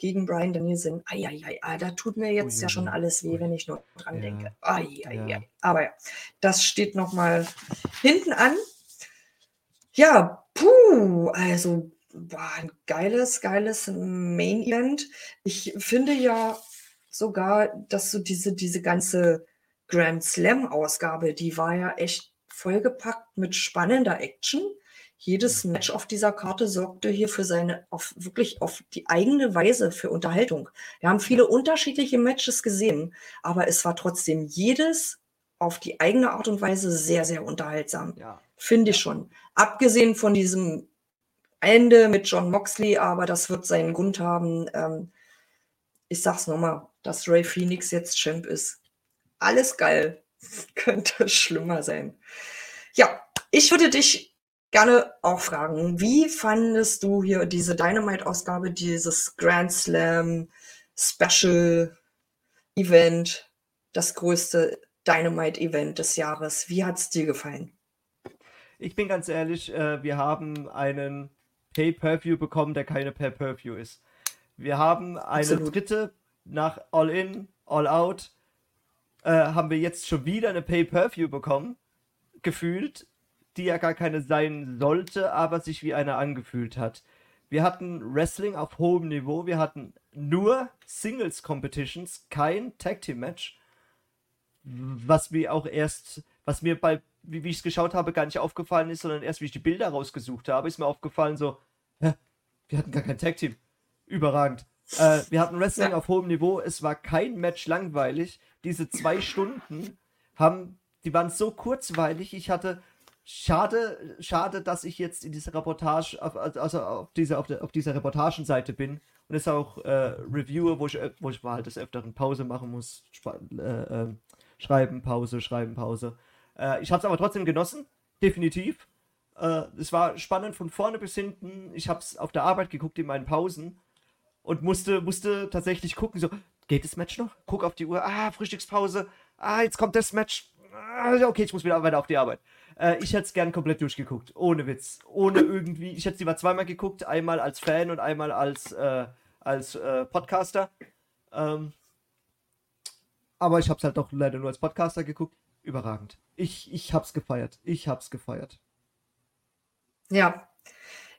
gegen Brian Danielson. Eieiei, ah, da tut mir jetzt oh, ja schon alles weh, wenn ich nur dran denke. Eieiei. Aber ja, das steht nochmal hinten an. Ja, puh, also war ein geiles, geiles Main Event. Ich finde ja sogar, dass so diese, diese ganze Grand Slam Ausgabe, die war ja echt vollgepackt mit spannender Action. Jedes Match auf dieser Karte sorgte hier für seine, auf, wirklich auf die eigene Weise für Unterhaltung. Wir haben viele unterschiedliche Matches gesehen, aber es war trotzdem jedes auf die eigene Art und Weise sehr, sehr unterhaltsam. Ja. Finde ich schon. Abgesehen von diesem Ende mit John Moxley, aber das wird seinen Grund haben. Ähm, ich sag's nochmal, dass Ray Phoenix jetzt Champ ist. Alles geil. Könnte schlimmer sein. Ja, ich würde dich gerne auch fragen, wie fandest du hier diese Dynamite-Ausgabe, dieses Grand Slam Special Event, das größte Dynamite-Event des Jahres? Wie hat es dir gefallen? Ich bin ganz ehrlich, äh, wir haben einen Pay-Per-View bekommen, der keine Pay-Per-View ist. Wir haben eine Absolut. dritte nach All In, All Out, äh, haben wir jetzt schon wieder eine Pay-Per-View bekommen, gefühlt, die ja gar keine sein sollte, aber sich wie eine angefühlt hat. Wir hatten Wrestling auf hohem Niveau, wir hatten nur Singles Competitions, kein Tag Team Match, was mir auch erst, was mir bei, wie, wie ich es geschaut habe, gar nicht aufgefallen ist, sondern erst wie ich die Bilder rausgesucht habe, ist mir aufgefallen so, hä, wir hatten gar kein Tag Team. Überragend. Äh, wir hatten Wrestling Ja. auf hohem Niveau, es war kein Match langweilig. Diese zwei Stunden haben, die waren so kurzweilig, ich hatte Schade, schade, dass ich jetzt in dieser Reportage, auf, also auf dieser, auf, der, auf dieser Reportagenseite bin und es auch äh, Reviewer, wo ich, ö- wo ich mal halt des Öfteren Pause machen muss. Äh, ähm, schreiben, Pause, schreiben, Pause. Äh, ich habe es aber trotzdem genossen, definitiv. Äh, es war spannend von vorne bis hinten. Ich habe es auf der Arbeit geguckt in meinen Pausen und musste, musste tatsächlich gucken, so, geht das Match noch? Guck auf die Uhr, ah, Frühstückspause, ah, jetzt kommt das Match. Ah, okay, ich muss wieder weiter auf die Arbeit. Äh, ich hätte es gern komplett durchgeguckt, ohne Witz. Ohne irgendwie, ich hätte es lieber zweimal geguckt, einmal als Fan und einmal als, äh, als äh, Podcaster. Ähm, aber ich habe es halt doch leider nur als Podcaster geguckt. Überragend. Ich, ich hab's gefeiert. Ich hab's gefeiert. Ja.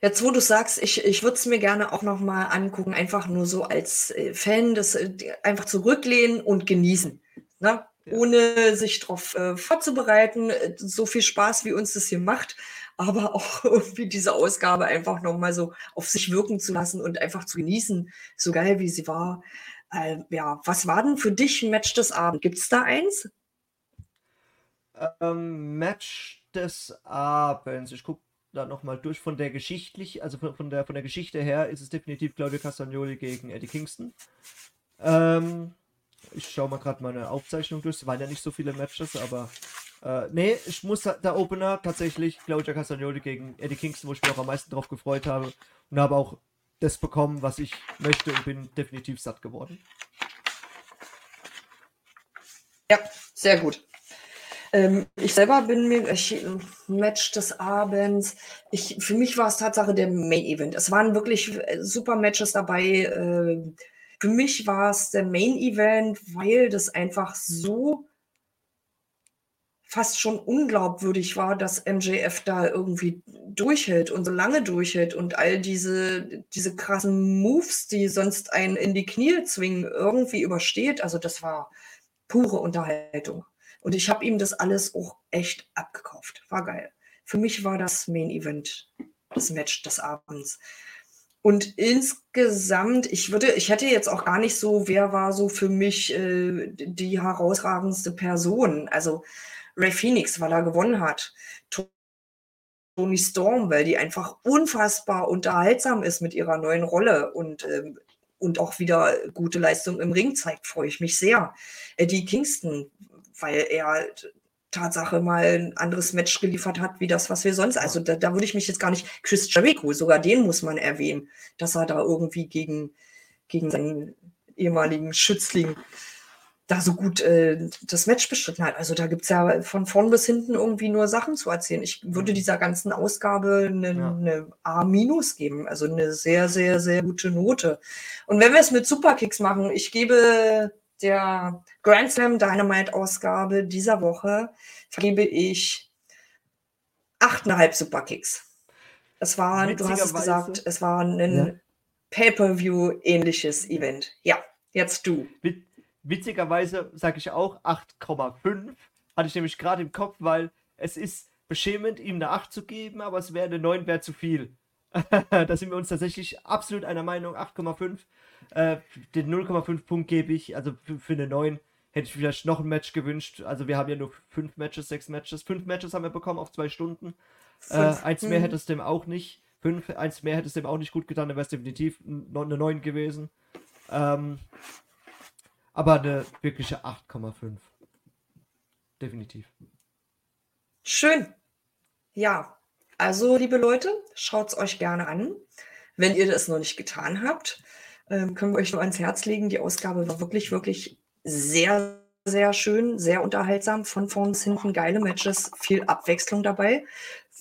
Jetzt, wo du sagst, ich, ich würde es mir gerne auch nochmal angucken, einfach nur so als äh, Fan, das äh, einfach zurücklehnen und genießen. Ne? Ja. Ohne sich darauf äh, vorzubereiten, äh, so viel Spaß, wie uns das hier macht, aber auch irgendwie diese Ausgabe einfach nochmal so auf sich wirken zu lassen und einfach zu genießen, so geil wie sie war. Äh, ja, was war denn für dich ein Match des Abends? Gibt es da eins? Ähm, Match des Abends. Ich gucke da nochmal durch von der geschichtlich, also von, von, der, von der Geschichte her ist es definitiv Claudio Castagnoli gegen Eddie Kingston. Ähm, ich schaue mal gerade meine Aufzeichnung durch. Es waren ja nicht so viele Matches, aber äh, nee, ich muss der Opener tatsächlich Claudio Castagnoli gegen Eddie Kingston, wo ich mich auch am meisten drauf gefreut habe und habe auch das bekommen, was ich möchte und bin definitiv satt geworden. Ja, sehr gut. Ähm, ich selber bin mir ich, Match des Abends. Ich, für mich war es Tatsache der Main Event. Es waren wirklich äh, super Matches dabei. Äh, für mich war es der Main Event, weil das einfach so fast schon unglaubwürdig war, dass MJF da irgendwie durchhält und so lange durchhält und all diese, diese krassen Moves, die sonst einen in die Knie zwingen, irgendwie übersteht. Also das war pure Unterhaltung. Und ich habe ihm das alles auch echt abgekauft. War geil. Für mich war das Main Event, das Match des Abends. Und insgesamt, ich würde, ich hätte jetzt auch gar nicht so, wer war so für mich äh, die herausragendste Person. Also Ray Phoenix, weil er gewonnen hat. Tony Storm, weil die einfach unfassbar unterhaltsam ist mit ihrer neuen Rolle und, ähm, und auch wieder gute Leistung im Ring zeigt, freue ich mich sehr. Eddie Kingston, weil er Tatsache mal ein anderes Match geliefert hat, wie das, was wir sonst. Also da, da würde ich mich jetzt gar nicht. Chris Jericho, sogar den muss man erwähnen, dass er da irgendwie gegen, gegen seinen ehemaligen Schützling da so gut äh, das Match bestritten hat. Also da gibt es ja von vorn bis hinten irgendwie nur Sachen zu erzählen. Ich würde Mhm. dieser ganzen Ausgabe eine, Ja. eine A- geben, also eine sehr, sehr, sehr gute Note. Und wenn wir es mit Superkicks machen, ich gebe der Grand Slam Dynamite Ausgabe dieser Woche, vergebe ich 8,5 Superkicks. Es war, du hast es Witzigerweise- gesagt, es war ein Ja. Pay-Per-View ähnliches Event. Ja, jetzt du. Wit witzigerweise sage ich auch 8,5. Hatte ich nämlich gerade im Kopf, weil es ist beschämend, ihm eine 8 zu geben, aber es wäre eine 9 wäre zu viel. da sind wir uns tatsächlich absolut einer Meinung, 8,5. Äh, den 0,5 Punkt gebe ich, also für, für eine 9 hätte ich vielleicht noch ein Match gewünscht. Also wir haben ja nur 5 Matches, 6 Matches. 5 Matches haben wir bekommen auf 2 Stunden. Äh, eins mehr mhm. hätte es dem auch nicht. 5, eins mehr hätte es dem auch nicht gut getan, dann wäre es definitiv eine 9 gewesen. Ähm, aber eine wirkliche 8,5. Definitiv. Schön. Ja, also liebe Leute, schaut es euch gerne an. Wenn ihr das noch nicht getan habt, ähm, können wir euch nur ans Herz legen. Die Ausgabe war wirklich, wirklich sehr, sehr schön, sehr unterhaltsam. Von vorn bis hinten geile Matches, viel Abwechslung dabei.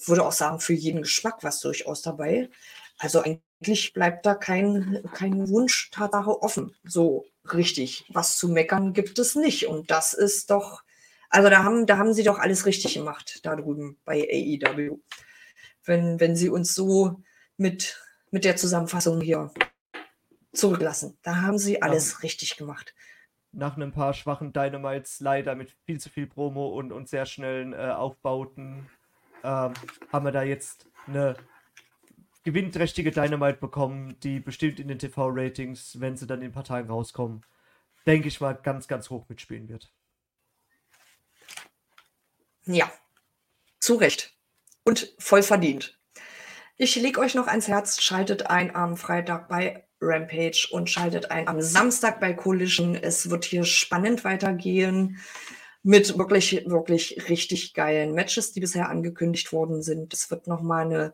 Würde auch sagen, für jeden Geschmack was durchaus dabei. Also eigentlich bleibt da kein, kein Wunsch Tatsache offen. So richtig. Was zu meckern gibt es nicht. Und das ist doch, also da haben, da haben sie doch alles richtig gemacht, da drüben bei AEW. Wenn, wenn sie uns so mit, mit der Zusammenfassung hier zurücklassen. Da haben sie alles ja. richtig gemacht. Nach ein paar schwachen Dynamites, leider mit viel zu viel Promo und, und sehr schnellen äh, Aufbauten, ähm, haben wir da jetzt eine gewinnträchtige Dynamite bekommen, die bestimmt in den TV-Ratings, wenn sie dann in ein paar Tagen rauskommen, denke ich mal, ganz, ganz hoch mitspielen wird. Ja, zu Recht. Und voll verdient. Ich lege euch noch ans Herz, schaltet ein am Freitag bei Rampage und schaltet ein am Samstag bei Collision. Es wird hier spannend weitergehen mit wirklich, wirklich richtig geilen Matches, die bisher angekündigt worden sind. Es wird nochmal eine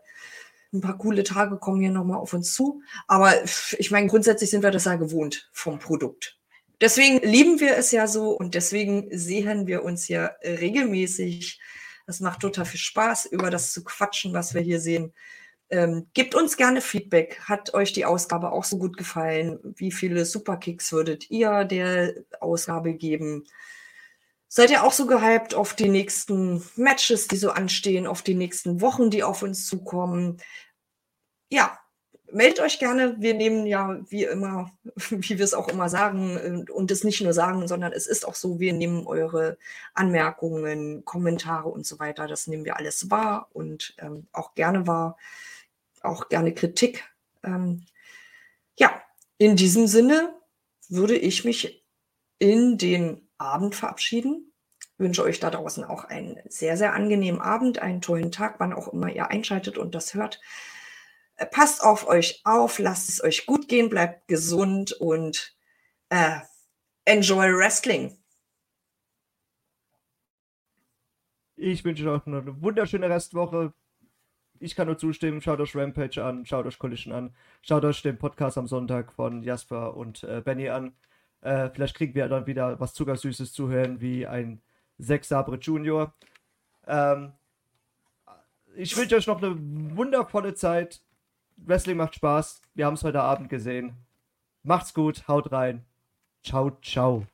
ein paar coole Tage kommen hier nochmal auf uns zu. Aber ich meine, grundsätzlich sind wir das ja gewohnt vom Produkt. Deswegen lieben wir es ja so und deswegen sehen wir uns ja regelmäßig. Das macht total viel Spaß, über das zu quatschen, was wir hier sehen. Ähm, gebt uns gerne Feedback. Hat euch die Ausgabe auch so gut gefallen? Wie viele Superkicks würdet ihr der Ausgabe geben? Seid ihr auch so gehypt auf die nächsten Matches, die so anstehen, auf die nächsten Wochen, die auf uns zukommen? Ja, meldet euch gerne. Wir nehmen ja wie immer, wie wir es auch immer sagen, und es nicht nur sagen, sondern es ist auch so, wir nehmen eure Anmerkungen, Kommentare und so weiter. Das nehmen wir alles wahr und ähm, auch gerne wahr, auch gerne Kritik. Ähm, ja, in diesem Sinne würde ich mich in den Abend verabschieden. Wünsche euch da draußen auch einen sehr, sehr angenehmen Abend, einen tollen Tag, wann auch immer ihr einschaltet und das hört. Äh, passt auf euch auf, lasst es euch gut gehen, bleibt gesund und äh, enjoy Wrestling. Ich wünsche euch noch eine wunderschöne Restwoche. Ich kann nur zustimmen. Schaut euch Rampage an, schaut euch Collision an, schaut euch den Podcast am Sonntag von Jasper und äh, Benny an. Äh, vielleicht kriegen wir dann wieder was Zuckersüßes zu hören, wie ein Sex Sabre Junior. Ähm, ich wünsche euch noch eine wundervolle Zeit. Wrestling macht Spaß. Wir haben es heute Abend gesehen. Macht's gut, haut rein. Ciao, ciao.